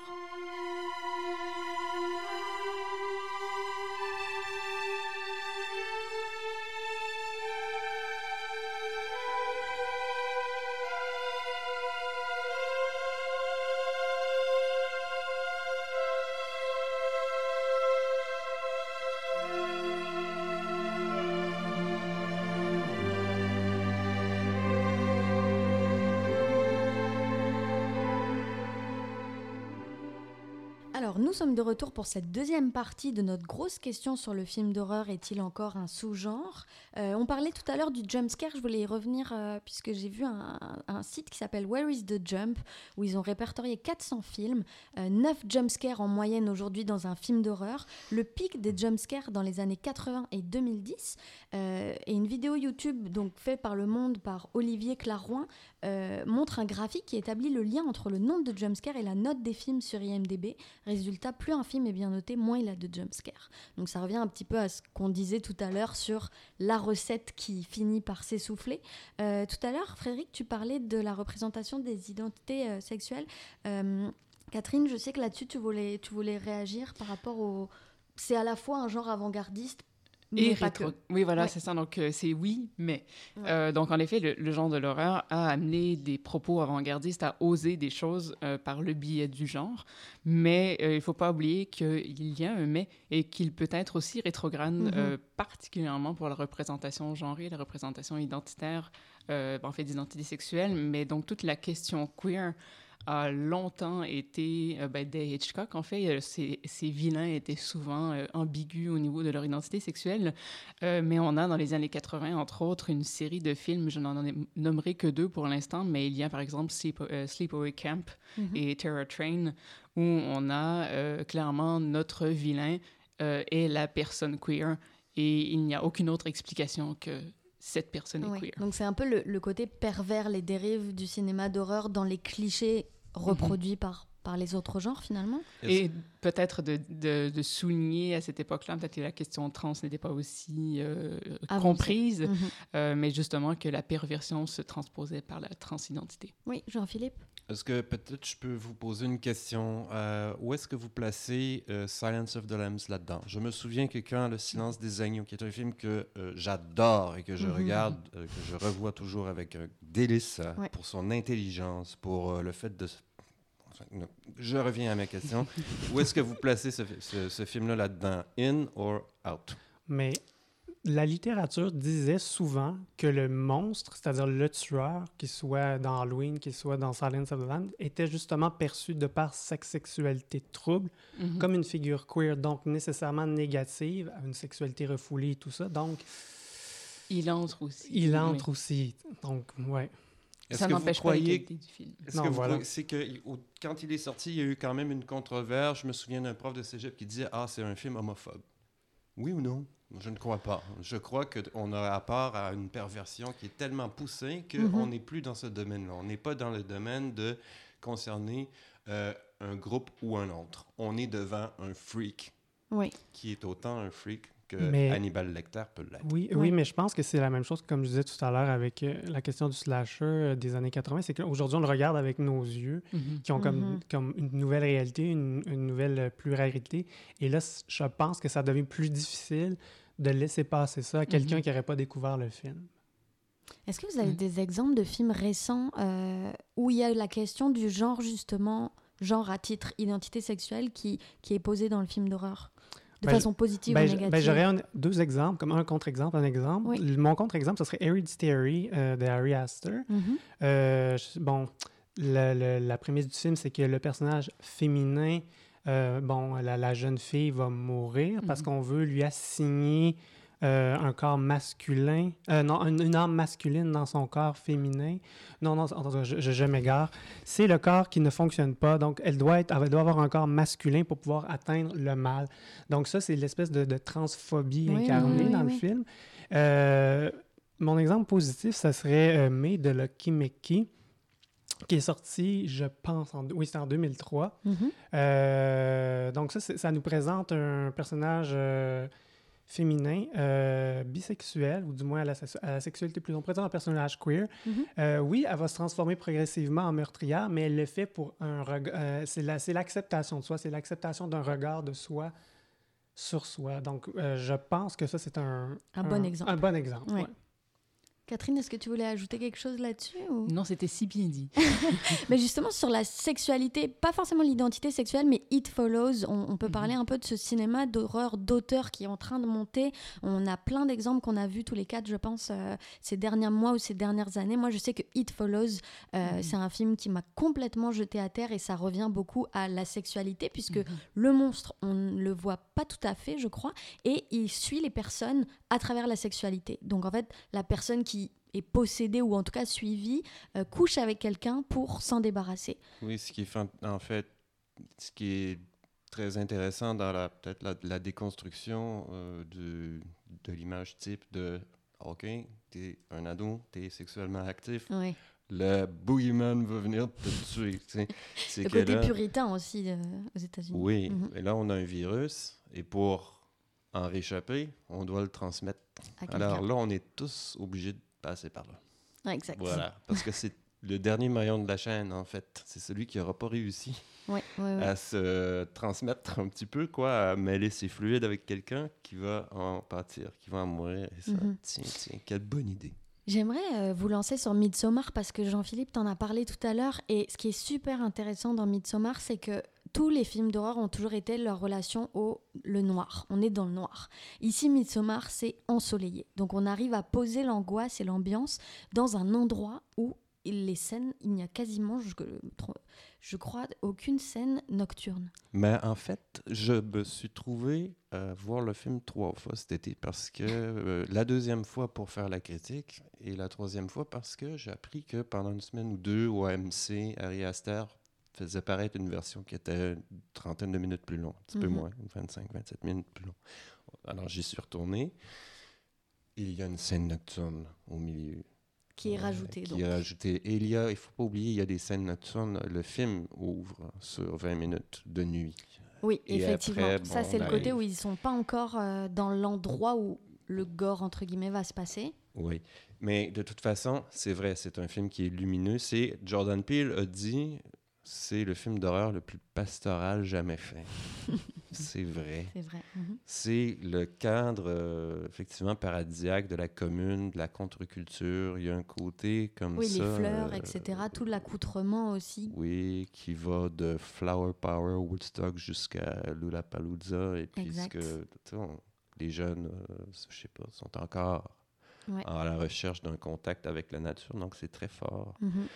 De retour pour cette deuxième partie de notre grosse question sur le film d'horreur. Est-il encore un sous-genre? Euh, On parlait tout à l'heure du jumpscare, je voulais y revenir euh, puisque j'ai vu un, site qui s'appelle Where is the Jump où ils ont répertorié 400 films, euh, 9 jumpscares en moyenne aujourd'hui dans un film d'horreur, le pic des jumpscares dans les années 80 et 2010 euh, et une vidéo YouTube donc faite par Le Monde par Olivier Clarouin montre un graphique qui établit le lien entre le nombre de jumpscares et la note des films sur IMDb. Résultat, plus un film est bien noté, moins il a de jumpscares. Donc ça revient un petit peu à ce qu'on disait tout à l'heure sur la recette qui finit par s'essouffler. Euh, tout à l'heure, Frédéric, tu parlais de la représentation des identités euh, sexuelles. Euh, Catherine, je sais que là-dessus, tu voulais, tu voulais réagir par rapport au... C'est à la fois un genre avant-gardiste, Et rétro. Oui, voilà, Ouais. c'est ça. Donc, euh, c'est oui, mais. Ouais. Euh, donc, en effet, le, le genre de l'horreur a amené des propos avant-gardistes à oser des choses euh, par le biais du genre. Mais il ne faut pas oublier qu'il y a un mais et qu'il peut être aussi rétrograde, Mhm. euh, particulièrement pour la représentation genrée, la représentation identitaire, euh, en fait, d'identité sexuelle. Mais donc, toute la question queer a longtemps été, euh, ben, dès Hitchcock, en fait, euh, ces, ces vilains étaient souvent euh, ambigus au niveau de leur identité sexuelle. Mais on a dans les années 80, entre autres, une série de films, je n'en ai- nommerai que deux pour l'instant, mais il y a par exemple Sleep, Sleepaway Camp Mhm. et Terror Train, où on a clairement notre vilain est la personne queer, et il n'y a aucune autre explication que cette personne est queer. Donc c'est un peu le, le côté pervers, les dérives du cinéma d'horreur dans les clichés reproduits par, par les autres genres finalement. Et peut-être de, de, de souligner à cette époque-là, peut-être que la question trans n'était pas aussi euh, Avancée. comprise, Mhm. euh, mais justement que la perversion se transposait par la transidentité. Oui, Jean-Philippe Est-ce que peut-être je peux vous poser une question? Euh, où est-ce que vous placez euh, Silence of the Lambs là-dedans? Je me souviens que quand Le silence des agneaux, qui est un film que euh, j'adore et que je Mhm. regarde, euh, que je revois toujours avec un délice Ouais. pour son intelligence, pour euh, le fait de... enfin, je reviens à ma question. <laughs> où est-ce que vous placez ce, fi- ce- ce film-là là-dedans? In or out? Mais la littérature disait souvent que le monstre, c'est-à-dire le tueur, qu'il soit dans Halloween, qu'il soit dans Silence of the Lambs, était justement perçu de par sa sexualité trouble Mhm. comme une figure queer, donc nécessairement négative, une sexualité refoulée et tout ça. Donc, Il entre aussi. il oui. entre aussi. Donc, ouais. Est-ce Ça n'empêche pas la croyez qualité du film. Est-ce que voilà. c'est que quand il est sorti, il y a eu quand même une controverse. Je me souviens d'un prof de cégep qui disait Ah, c'est un film homophobe. Oui ou non? Je ne crois pas. Je crois qu'on a à part à une perversion qui est tellement poussée qu'on Mhm. n'est plus dans ce domaine-là. On n'est pas dans le domaine de concerner euh, un groupe ou un autre. On est devant un freak Oui. qui est autant un freak que Mais- Hannibal Lecter peut l'être. Oui, Ouais. oui, mais je pense que c'est la même chose, comme je disais tout à l'heure avec euh, la question du slasher euh, des années 80. C'est qu'aujourd'hui, on le regarde avec nos yeux, Mhm. qui ont comme, Mhm. comme une nouvelle réalité, une, une nouvelle euh, pluralité. Et là, je pense que ça devient plus difficile de laisser passer ça à quelqu'un Mhm. qui n'aurait pas découvert le film. Est-ce que vous avez Mm. des exemples de films récents euh, où il y a la question du genre, justement, genre à titre identité sexuelle qui, qui est posée dans le film d'horreur? De Ben, façon positive Ben, ou j- négative ben, j'aurais deux exemples, comme un contre-exemple, un exemple. Oui. Mon contre-exemple, ce serait Hereditary euh, de Harry Astor. Mhm. Euh, bon, le- le- la prémisse du film, c'est que le personnage féminin, euh, bon, la, la jeune fille va mourir parce Mhm. qu'on veut lui assigner euh, un corps masculin, euh, non, une, une âme masculine dans son corps féminin. Non, non, je, je, je m'égare. C'est le corps qui ne fonctionne pas, donc elle doit, être, elle doit avoir un corps masculin pour pouvoir atteindre le mal. Donc ça, c'est l'espèce de, de transphobie Oui, incarnée oui, dans oui. le film. Euh, mon exemple positif, ça serait May de Lucky Mickey, qui est sorti, je pense, en, oui, c'était en 2003. Mhm. Euh, donc ça, c'est- ça nous présente un personnage euh, féminin, euh, bisexuel, ou du moins à la, sex- à la sexualité plus on présente un personnage queer. Mhm. Euh, oui, elle va se transformer progressivement en meurtrière, mais elle le fait pour un regard. euh, c'est la- c'est l'acceptation de soi, c'est l'acceptation d'un regard de soi sur soi. Donc, euh, je pense que ça, c'est un, Un bon exemple. Un bon exemple. Ouais. ouais. Catherine, est-ce que tu voulais ajouter quelque chose là-dessus ou- Non, c'était si bien dit. <laughs> Mais justement, sur la sexualité, pas forcément l'identité sexuelle, mais It Follows, on, on peut Mhm. parler un peu de ce cinéma d'horreur d'auteur qui est en train de monter. On a plein d'exemples qu'on a vus tous les quatre, je pense, euh, ces derniers mois ou ces dernières années. Moi, je sais que It Follows, euh, Mhm. c'est un film qui m'a complètement jeté à terre et ça revient beaucoup à la sexualité, puisque Mhm. le monstre, on ne le voit pas tout à fait, je crois, et il suit les personnes à travers la sexualité. Donc en fait, la personne qui est possédée ou en tout cas suivie euh, couche avec quelqu'un pour s'en débarrasser. Oui, ce qui est en fait, ce qui est très intéressant dans la peut-être la, la déconstruction euh, du- de l'image type de OK, t'es un ado, t'es sexuellement actif, le boogeyman va venir te tuer. C'est Le côté là- puritain aussi euh, aux États-Unis. Oui, Mhm. et là on a un virus et pour en réchapper, on doit le transmettre. Alors là, on est tous obligés de passer par là. Ouais, exact. Voilà, parce que c'est le dernier maillon de la chaîne en fait. C'est celui qui n'aura pas réussi. À se transmettre un petit peu, quoi, à mêler ses fluides avec quelqu'un qui va en pâtir, qui va en mourir. Et ça, Mhm. tiens, tiens, quelle bonne idée. J'aimerais euh, vous lancer sur Midsommar parce que Jean-Philippe t'en a parlé tout à l'heure et ce qui est super intéressant dans Midsommar, c'est que tous les films d'horreur ont toujours été leur relation au le noir. On est dans le noir. Ici, Midsommar, c'est ensoleillé. Donc on arrive à poser l'angoisse et l'ambiance dans un endroit où les scènes, il n'y a quasiment, je, crois, aucune scène nocturne. Mais en fait, je me suis trouvé à voir le film trois fois cet été parce que euh, la deuxième fois pour faire la critique et la troisième fois parce que j'ai appris que pendant une semaine ou deux au AMC, Harry Aster faisait paraître une version qui était une trentaine de minutes plus longue, un petit peu Mhm. moins, 25-27 minutes plus long. Alors j'y suis retourné. Il y a une scène nocturne au milieu. Qui est euh, rajoutée, Qui donc. est rajoutée. Et il y a, il faut pas oublier, il y a des scènes nocturnes. Le film ouvre sur 20 minutes de nuit. Oui, Et effectivement. après, Ça, c'est le ben, côté où ils sont pas encore euh, dans l'endroit où le gore, entre guillemets, va se passer. Oui. Mais de toute façon, c'est vrai, c'est un film qui est lumineux. C'est Jordan Peele a dit c'est le film d'horreur le plus pastoral jamais fait. <laughs> c'est vrai. C'est vrai. Mhm. C'est le cadre euh, effectivement paradisiaque de la commune, de la contre-culture. Il y a un côté comme Oui, ça. les fleurs, euh, etc. Tout l'accoutrement aussi. Oui, qui va de Flower Power Woodstock jusqu'à Lollapalooza. Et puis, ce que on- les jeunes, euh, je sais pas, sont encore Ouais. à la recherche d'un contact avec la nature, donc c'est très fort. Mhm.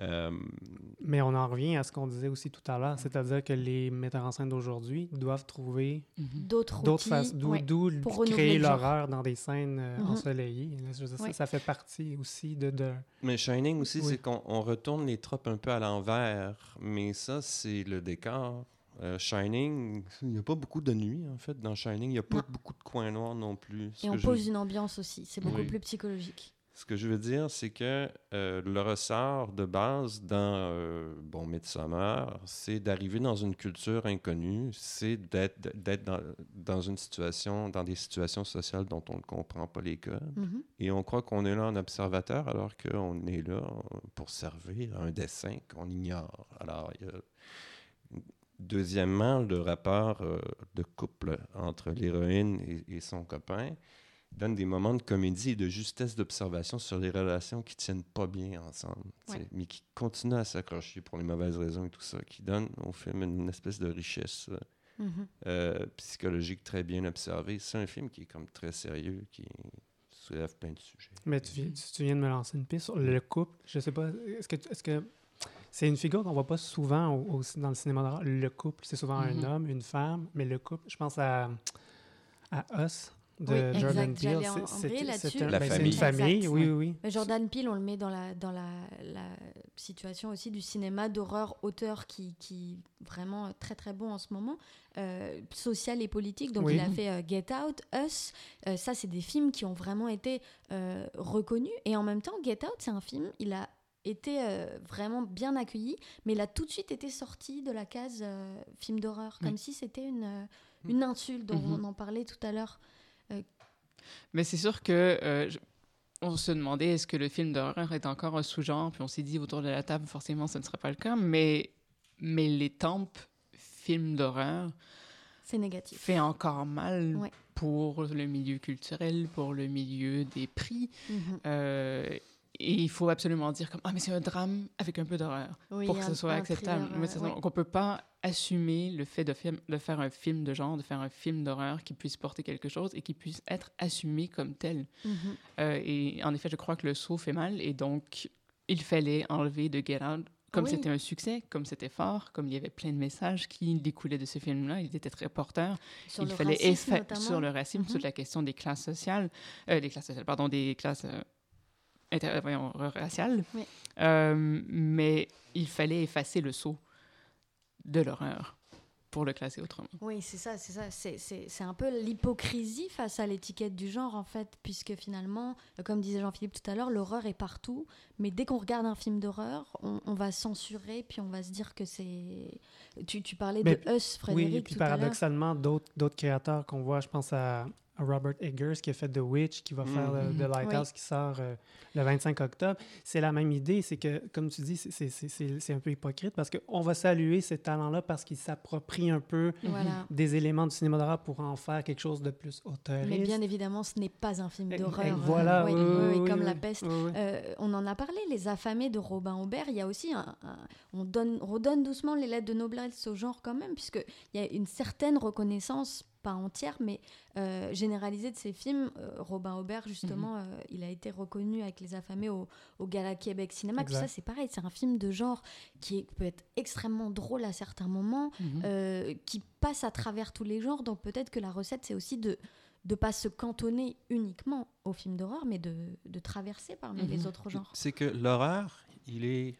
Euh, Mais on en revient à ce qu'on disait aussi tout à l'heure, c'est-à-dire que les metteurs en scène d'aujourd'hui doivent trouver Mhm. D'autres façons, d'où ouais. d'où pour renouveler créer l'horreur dans des scènes euh, Mhm. ensoleillées. Là, je veux dire, ça- Ouais. ça, fait partie aussi de... de... Mais Shining aussi, Oui. c'est qu'on on retourne les tropes un peu à l'envers. Mais ça, c'est le décor. Euh, Shining, il n'y a pas beaucoup de nuit, en fait, dans Shining. Il n'y a pas Non. beaucoup de coins noirs non plus. Et on je- pose une ambiance aussi. C'est beaucoup Oui. plus psychologique. Ce que je veux dire, c'est que euh, le ressort de base dans euh, bon Midsommar, c'est d'arriver dans une culture inconnue, c'est d'être d'être dans, dans une situation, dans des situations sociales dont on ne comprend pas les codes. Mhm. Et on croit qu'on est là en observateur alors qu'on est là pour servir à un dessin qu'on ignore. Alors. Deuxièmement, le rapport euh, de couple entre l'héroïne et, et son copain donne des moments de comédie et de justesse d'observation sur les relations qui tiennent pas bien ensemble, Ouais. mais qui continuent à s'accrocher pour les mauvaises raisons et tout ça, qui donne au film une espèce de richesse euh, Mhm. euh, psychologique très bien observée. C'est un film qui est comme très sérieux, qui soulève plein de sujets. Mais tu, vi- tu viens de me lancer une piste sur le couple. Je sais pas, est-ce que est-ce que c'est une figure qu'on voit pas souvent au- au- dans le cinéma d'horreur? Le couple, c'est souvent un homme, une femme, mais le couple, je pense à, à Us de Oui, Jordan exact, Peele. C'est- un- La ben, une famille, Exact, oui, oui, oui. Mais Jordan Peele, on le met dans la, dans la, la situation aussi du cinéma d'horreur, auteur qui, qui vraiment très très bon en ce moment, euh, social et politique. Donc Oui. il a fait euh, Get Out, Us. Euh, ça, c'est des films qui ont vraiment été euh, reconnus. Et en même temps, Get Out, c'est un film, il a été euh, vraiment bien accueilli, mais il a tout de suite été sorti de la case euh, film d'horreur, comme Oui. si c'était une, euh, une insulte dont Mhm. on en parlait tout à l'heure. Mais c'est sûr que euh, je- on se demandait est-ce que le film d'horreur est encore un sous-genre, puis on s'est dit autour de la table forcément ce ne serait pas le cas, mais mais les tempes films d'horreur C'est négatif. fait encore mal Ouais. pour le milieu culturel, pour le milieu des prix. Mhm. Euh, et il faut absolument dire comme ah mais c'est un drame avec un peu d'horreur Oui, pour que ce soit acceptable. thriller, Mais. Donc on peut pas assumer le fait de, film- de faire un film de genre, de faire un film d'horreur qui puisse porter quelque chose et qui puisse être assumé comme tel. Mhm. Euh, et en effet, je crois que le saut fait mal et donc il fallait enlever de Get Out. Comme Oui. c'était un succès, comme c'était fort, comme il y avait plein de messages qui découlaient de ce film-là, il était très porteur. Sur il le fallait racisme, sur le racisme, Mhm. sur la question des classes sociales, euh, des classes sociales, pardon, des classes euh, inter- euh, voyons, raciales. Oui. Euh, mais il fallait effacer le saut de l'horreur pour le classer autrement. Oui, c'est ça, c'est ça. C'est- C'est c'est un peu l'hypocrisie face à l'étiquette du genre, en fait, puisque finalement, euh, comme disait Jean-Philippe tout à l'heure, l'horreur est partout, mais dès qu'on regarde un film d'horreur, on, on va censurer, puis on va se dire que c'est... Tu, tu parlais Mais- de Us, Frédéric, Oui, et puis tout paradoxalement, d'autres d'autres créateurs qu'on voit, je pense à Robert Eggers qui a fait The Witch, qui va faire euh, Mhm. The Lighthouse Oui. qui sort euh, le 25 octobre. C'est la même idée, c'est que, comme tu dis, c'est- un peu hypocrite parce qu'on va saluer ces talents-là parce qu'ils s'approprient un peu Voilà. des éléments du cinéma d'horreur pour en faire quelque chose de plus auteur. Mais bien évidemment, ce n'est pas un film d'horreur. euh, Voilà, oui, oui, oui, oui, oui, comme oui, la peste. Oui, oui. Euh, on en a parlé, Les Affamés de Robin Aubert. Il y a aussi un, un- on donne, redonne doucement les lettres de noblesse au genre quand même, puisque il y a une certaine reconnaissance, pas entière, mais euh, généralisée de ces films. Euh, Robin Aubert, justement, euh, il a été reconnu avec Les Affamés au, au Gala Québec Cinéma. Tout ça, c'est pareil, c'est un film de genre qui est- peut être extrêmement drôle à certains moments, Mhm. euh, qui passe à travers tous les genres. Donc peut-être que la recette, c'est aussi de de pas se cantonner uniquement au film d'horreur, mais de, de traverser parmi les Mhm. autres genres. C'est que l'horreur, il est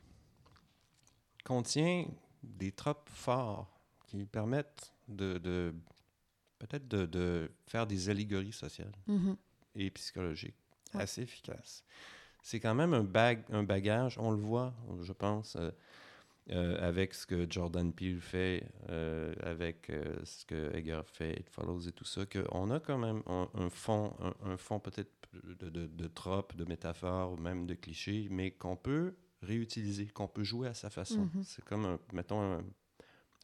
contient des tropes forts qui permettent de, de- peut-être de, de faire des allégories sociales Mhm. et psychologiques Ouais. assez efficaces. C'est quand même un, bag, un bagage, on le voit, je pense, euh, euh, avec ce que Jordan Peele fait, euh, avec ce que Egger fait, It Follows et tout ça, qu'on a quand même un, un fond, un, un fond peut-être de, de, de tropes, de métaphores ou même de clichés, mais qu'on peut réutiliser, qu'on peut jouer à sa façon. Mhm. C'est comme, un- mettons, un,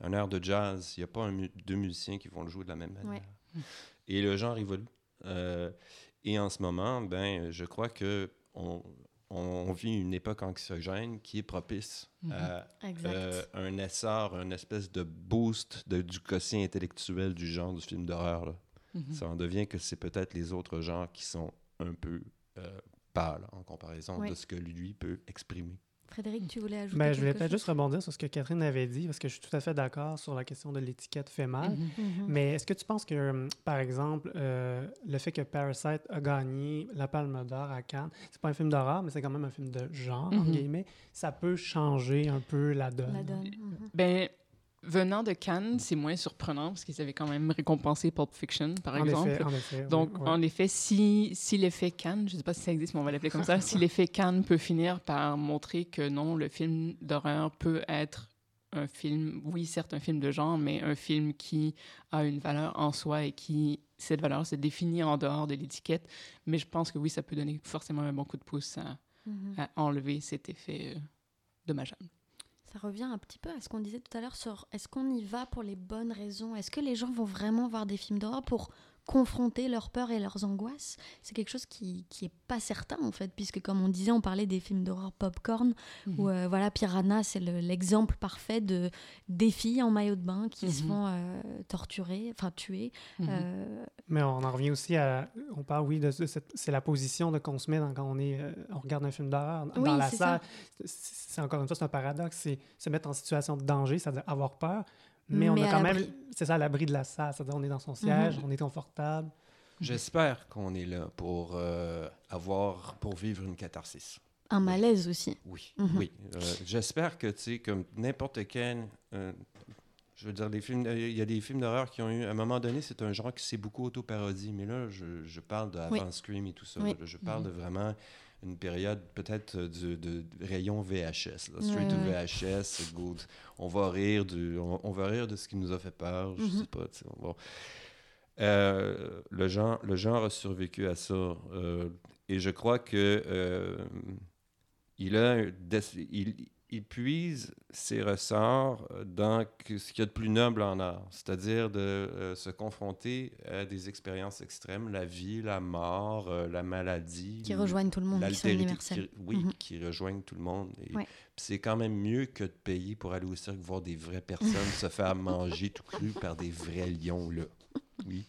un air de jazz. Il n'y a pas un mu- deux musiciens qui vont le jouer de la même manière. Ouais. <laughs> Et le genre évolue. Euh, et en ce moment, ben, je crois que on, on vit une époque anxiogène qui est propice Mhm. à euh, un essor, une espèce de boost de, du quotient intellectuel du genre du film d'horreur. Mhm. Ça en devient que c'est peut-être les autres genres qui sont un peu euh, pâles en comparaison Oui. de ce que lui peut exprimer. Frédéric, tu voulais ajouter Ben, je voulais peut-être juste rebondir sur ce que Catherine avait dit, parce que je suis tout à fait d'accord sur la question de l'étiquette fait mal. Mhm. Mhm. Mais est-ce que tu penses que, hum, par exemple, euh, le fait que Parasite a gagné la Palme d'Or à Cannes, c'est pas un film d'horreur, mais c'est quand même un film de genre, guillemets, ça peut changer un peu la donne. La donne. Mhm. Ben, venant de Cannes, c'est moins surprenant parce qu'ils avaient quand même récompensé Pulp Fiction, par en exemple. Effet, en effet, oui, Donc, ouais. en effet, si, si l'effet Cannes, je ne sais pas si ça existe, mais on va l'appeler comme ça, si <laughs> l'effet Cannes peut finir par montrer que non, le film d'horreur peut être un film, oui, certes un film de genre, mais un film qui a une valeur en soi et qui, cette valeur se définit en dehors de l'étiquette. Mais je pense que oui, ça peut donner forcément un bon coup de pouce à, Mhm. à enlever cet effet euh, dommageable. Revient un petit peu à ce qu'on disait tout à l'heure sur est-ce qu'on y va pour les bonnes raisons? Est-ce que les gens vont vraiment voir des films d'horreur pour confronter leurs peurs et leurs angoisses C'est quelque chose qui, qui est pas certain en fait, puisque comme on disait, on parlait des films d'horreur popcorn, où euh, voilà, Piranha, c'est le- l'exemple parfait de des filles en maillot de bain qui se Mhm. font euh, torturer, enfin tuer. Mhm. Euh, Mais on en revient aussi à. On parle, oui, de, de cette. C'est la position de qu'on se met dans- quand on, est, euh, on regarde un film d'horreur. Oui, dans la salle, c'est c'est encore une fois, c'est un paradoxe. C'est se mettre en situation de danger, c'est-à-dire avoir peur. Mais, on a quand même. C'est ça, à l'abri de la salle. C'est-à-dire, on est dans son siège, on est confortable. J'espère qu'on est là pour euh, avoir, pour vivre une catharsis. un malaise aussi. Oui, Mhm. oui. Euh, J'espère que, tu sais, comme n'importe quel... euh, je veux dire, les films, il y a des films d'horreur qui ont eu... À un moment donné, c'est un genre qui s'est beaucoup auto-parodie. Mais là, je, je parle d'avant Oui. Scream et tout ça. Oui. là. Je parle de vraiment une période peut-être euh, de, de rayon VHS. là. Straight to. VHS, good. On va rire du, on, on va rire de ce qui nous a fait peur. Je Mhm. sais pas. tu sais, on va- Euh, le, genre, le genre a survécu à ça. euh, et je crois que euh, il, a, il, il puise ses ressorts dans que- ce qu'il y a de plus noble en art, c'est-à-dire de euh, se confronter à des expériences extrêmes, la vie, la mort, euh, la maladie. Qui rejoignent tout le monde, qui sont qui- oui, Mhm. qui rejoignent tout le monde. Ouais. c'est quand même mieux que de payer pour aller au cirque voir des vraies personnes <laughs> se faire manger tout cru par des vrais lions, là. Oui.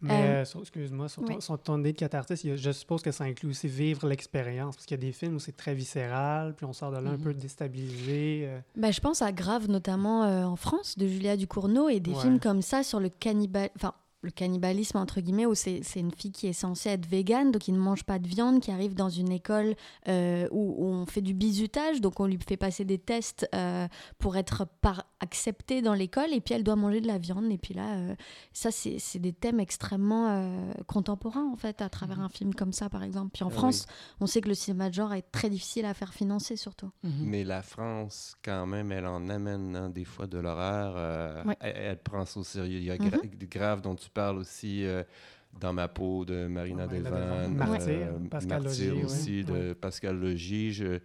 Mais, Euh, euh, excuse-moi, sur ton, oui. sur ton idée de catharsis, je suppose que ça inclut aussi vivre l'expérience. Parce qu'il y a des films où c'est très viscéral, puis on sort de là un Mhm. peu déstabilisé. euh, Bah, je pense à Grave, notamment euh, en France, de Julia Ducournau, et des Ouais. films comme ça sur le cannibal... Enfin, le cannibalisme, entre guillemets, où c'est c'est une fille qui est censée être végane, donc qui ne mange pas de viande, qui arrive dans une école euh, où, où on fait du bizutage, donc on lui fait passer des tests euh, pour être par acceptée dans l'école, et puis elle doit manger de la viande. Et puis là, euh, ça, c'est c'est des thèmes extrêmement euh, contemporains, en fait, à travers Mhm. un film comme ça, par exemple. Puis en Ah oui. France, on sait que le cinéma de genre est très difficile à faire financer, surtout. Mhm. Mais la France, quand même, elle en amène hein, des fois de l'horreur. euh, elle, elle prend ça au sérieux. Il y a gra- Grave dont tu parles aussi euh, dans ma peau de Marina Marina Devan. Devan. Martyr, Pascal Martyr Logier, aussi ouais. de Pascal Logier. Je-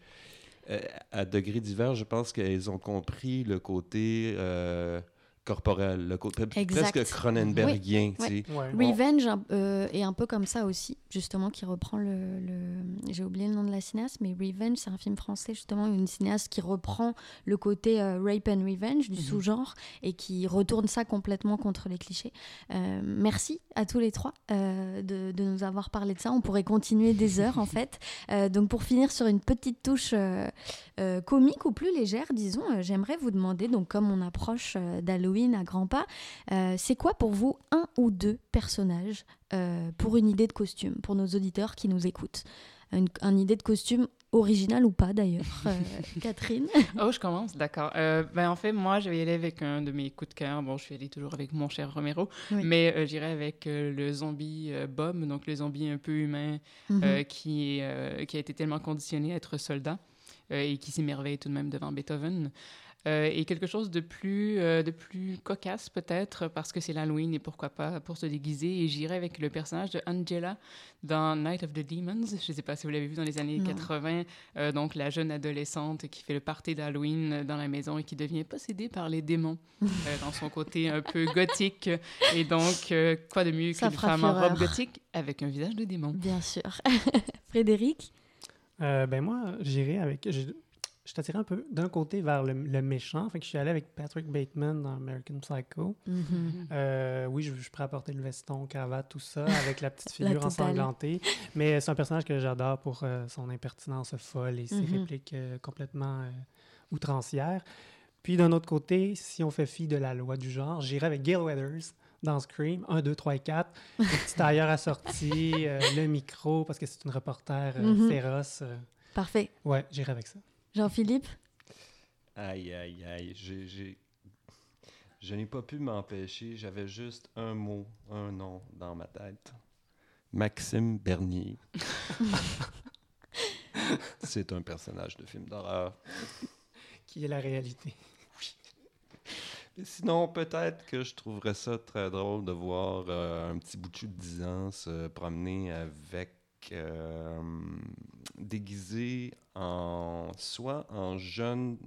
euh, à degrés divers, je pense qu'elles ont compris le côté euh, corporel, le côté Exact. presque Cronenbergien. Oui, tu sais. ouais. Revenge euh, est un peu comme ça aussi, justement, qui reprend le. le- J'ai oublié le nom de la cinéaste, mais Revenge, c'est un film français, justement, une cinéaste qui reprend le côté euh, rape and revenge du Mhm. sous-genre et qui retourne ça complètement contre les clichés. Euh, merci à tous les trois euh, de, de nous avoir parlé de ça. On pourrait continuer des heures, en <laughs> fait. Euh, donc, pour finir sur une petite touche euh, euh, comique ou plus légère, disons, euh, j'aimerais vous demander, donc, comme on approche euh, à grands pas, euh, c'est quoi pour vous un ou deux personnages euh, pour une idée de costume, pour nos auditeurs qui nous écoutent? Une, une idée de costume originale ou pas d'ailleurs. Euh, <laughs> Catherine? Oh, je commence, d'accord. Ben, en fait, moi, je vais y aller avec un de mes coups de cœur. Bon, je vais aller toujours avec mon cher Romero, Oui. mais j'irai avec le zombie Bob, donc le zombie un peu humain Mhm. euh, qui, a été tellement conditionné à être soldat et qui s'émerveille tout de même devant Beethoven. Euh, et quelque chose de plus, euh, de plus cocasse peut-être parce que c'est l'Halloween et pourquoi pas pour se déguiser. Et j'irai avec le personnage de Angela dans Night of the Demons. Je ne sais pas si vous l'avez vu dans les années Non. 80. euh, donc la jeune adolescente qui fait le party d'Halloween dans la maison et qui devient possédée par les démons <laughs> euh, dans son côté un peu gothique. Et donc euh, quoi de mieux qu'une femme en robe gothique avec un visage de démon? Bien sûr. <laughs> Frédéric? Euh, ben moi, j'irai avec. Je attiré un peu d'un côté vers le, le méchant. Fait que je suis allé avec Patrick Bateman dans American Psycho. Mhm. Euh, oui, je, je suis prêt à porter le veston, cravate, tout ça, <laughs> avec la petite La figure totale. ensanglantée. Mais c'est un personnage que j'adore pour euh, son impertinence folle et ses Mhm. répliques euh, complètement outrancières. Puis d'un autre côté, si on fait fi de la loi du genre, j'irai avec Gail Weathers dans Scream 1, 2, 3 et 4. Le petit tailleur assorti, le micro, parce que c'est une reporter Mhm. féroce. Parfait. Ouais, j'irai avec ça. Jean-Philippe? Aïe, aïe, aïe. J'ai, Je n'ai pas pu m'empêcher. J'avais juste un mot, un nom dans ma tête. Maxime Bernier. <laughs> C'est un personnage de film d'horreur. Qui est la réalité. Sinon, peut-être que je trouverais ça très drôle de voir euh, un petit bout de 10 ans se promener avec. Euh, déguisé en. soit en jeune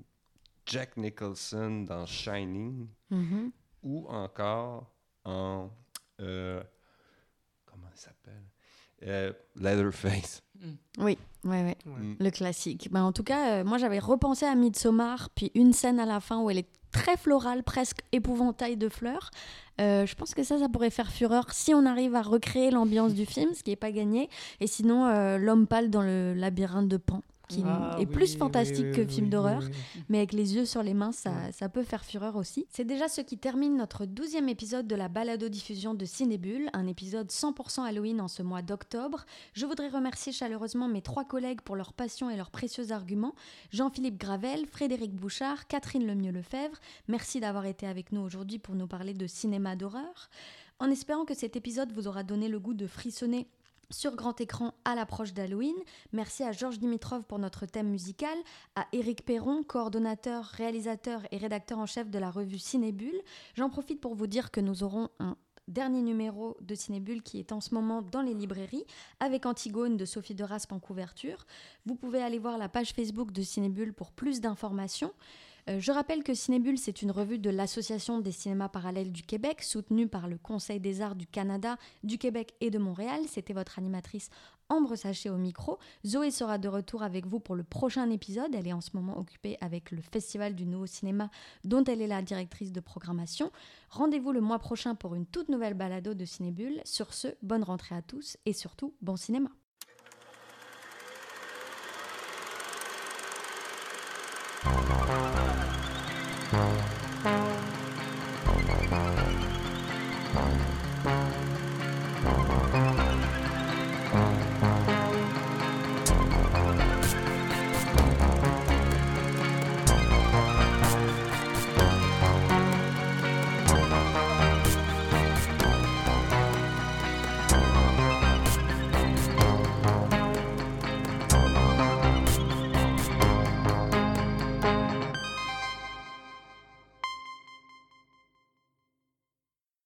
Jack Nicholson dans Shining Mhm. ou encore en. euh, comment il s'appelle? Euh, Leatherface. Oui, ouais, ouais. Ouais. Mm. Le classique. Ben, en tout cas, euh, moi j'avais repensé à Midsommar, puis une scène à la fin où elle est très florale, presque épouvantail de fleurs. Euh, je pense que ça, ça pourrait faire fureur si on arrive à recréer l'ambiance du film, ce qui n'est pas gagné. Et sinon, euh, l'homme pâle dans le labyrinthe de Pan, qui Ah, est oui, plus fantastique oui, que film d'horreur. Mais avec les yeux sur les mains, ça peut faire fureur aussi. C'est déjà ce qui termine notre douzième épisode de la balado-diffusion de Cinébule, un épisode 100% Halloween en ce mois d'octobre. Je voudrais remercier chaleureusement mes trois collègues pour leur passion et leurs précieux arguments. Jean-Philippe Gravel, Frédéric Bouchard, Catherine Lemieux-Lefebvre. Merci d'avoir été avec nous aujourd'hui pour nous parler de cinéma d'horreur. En espérant que cet épisode vous aura donné le goût de frissonner sur grand écran à l'approche d'Halloween. Merci à Georges Dimitrov pour notre thème musical, à Éric Perron, coordonnateur, réalisateur et rédacteur en chef de la revue Cinébule. J'en profite pour vous dire que nous aurons un dernier numéro de Cinébule qui est en ce moment dans les librairies avec Antigone de Sophie de Raspe en couverture. Vous pouvez aller voir la page Facebook de Cinébule pour plus d'informations. Euh, je rappelle que Cinébule, c'est une revue de l'Association des cinémas parallèles du Québec, soutenue par le Conseil des arts du Canada, du Québec et de Montréal. C'était votre animatrice Ambre Sachet au micro. Zoé sera de retour avec vous pour le prochain épisode. Elle est en ce moment occupée avec le Festival du Nouveau Cinéma, dont elle est la directrice de programmation. Rendez-vous le mois prochain pour une toute nouvelle balado de Cinébule. Sur ce, bonne rentrée à tous et surtout, bon cinéma.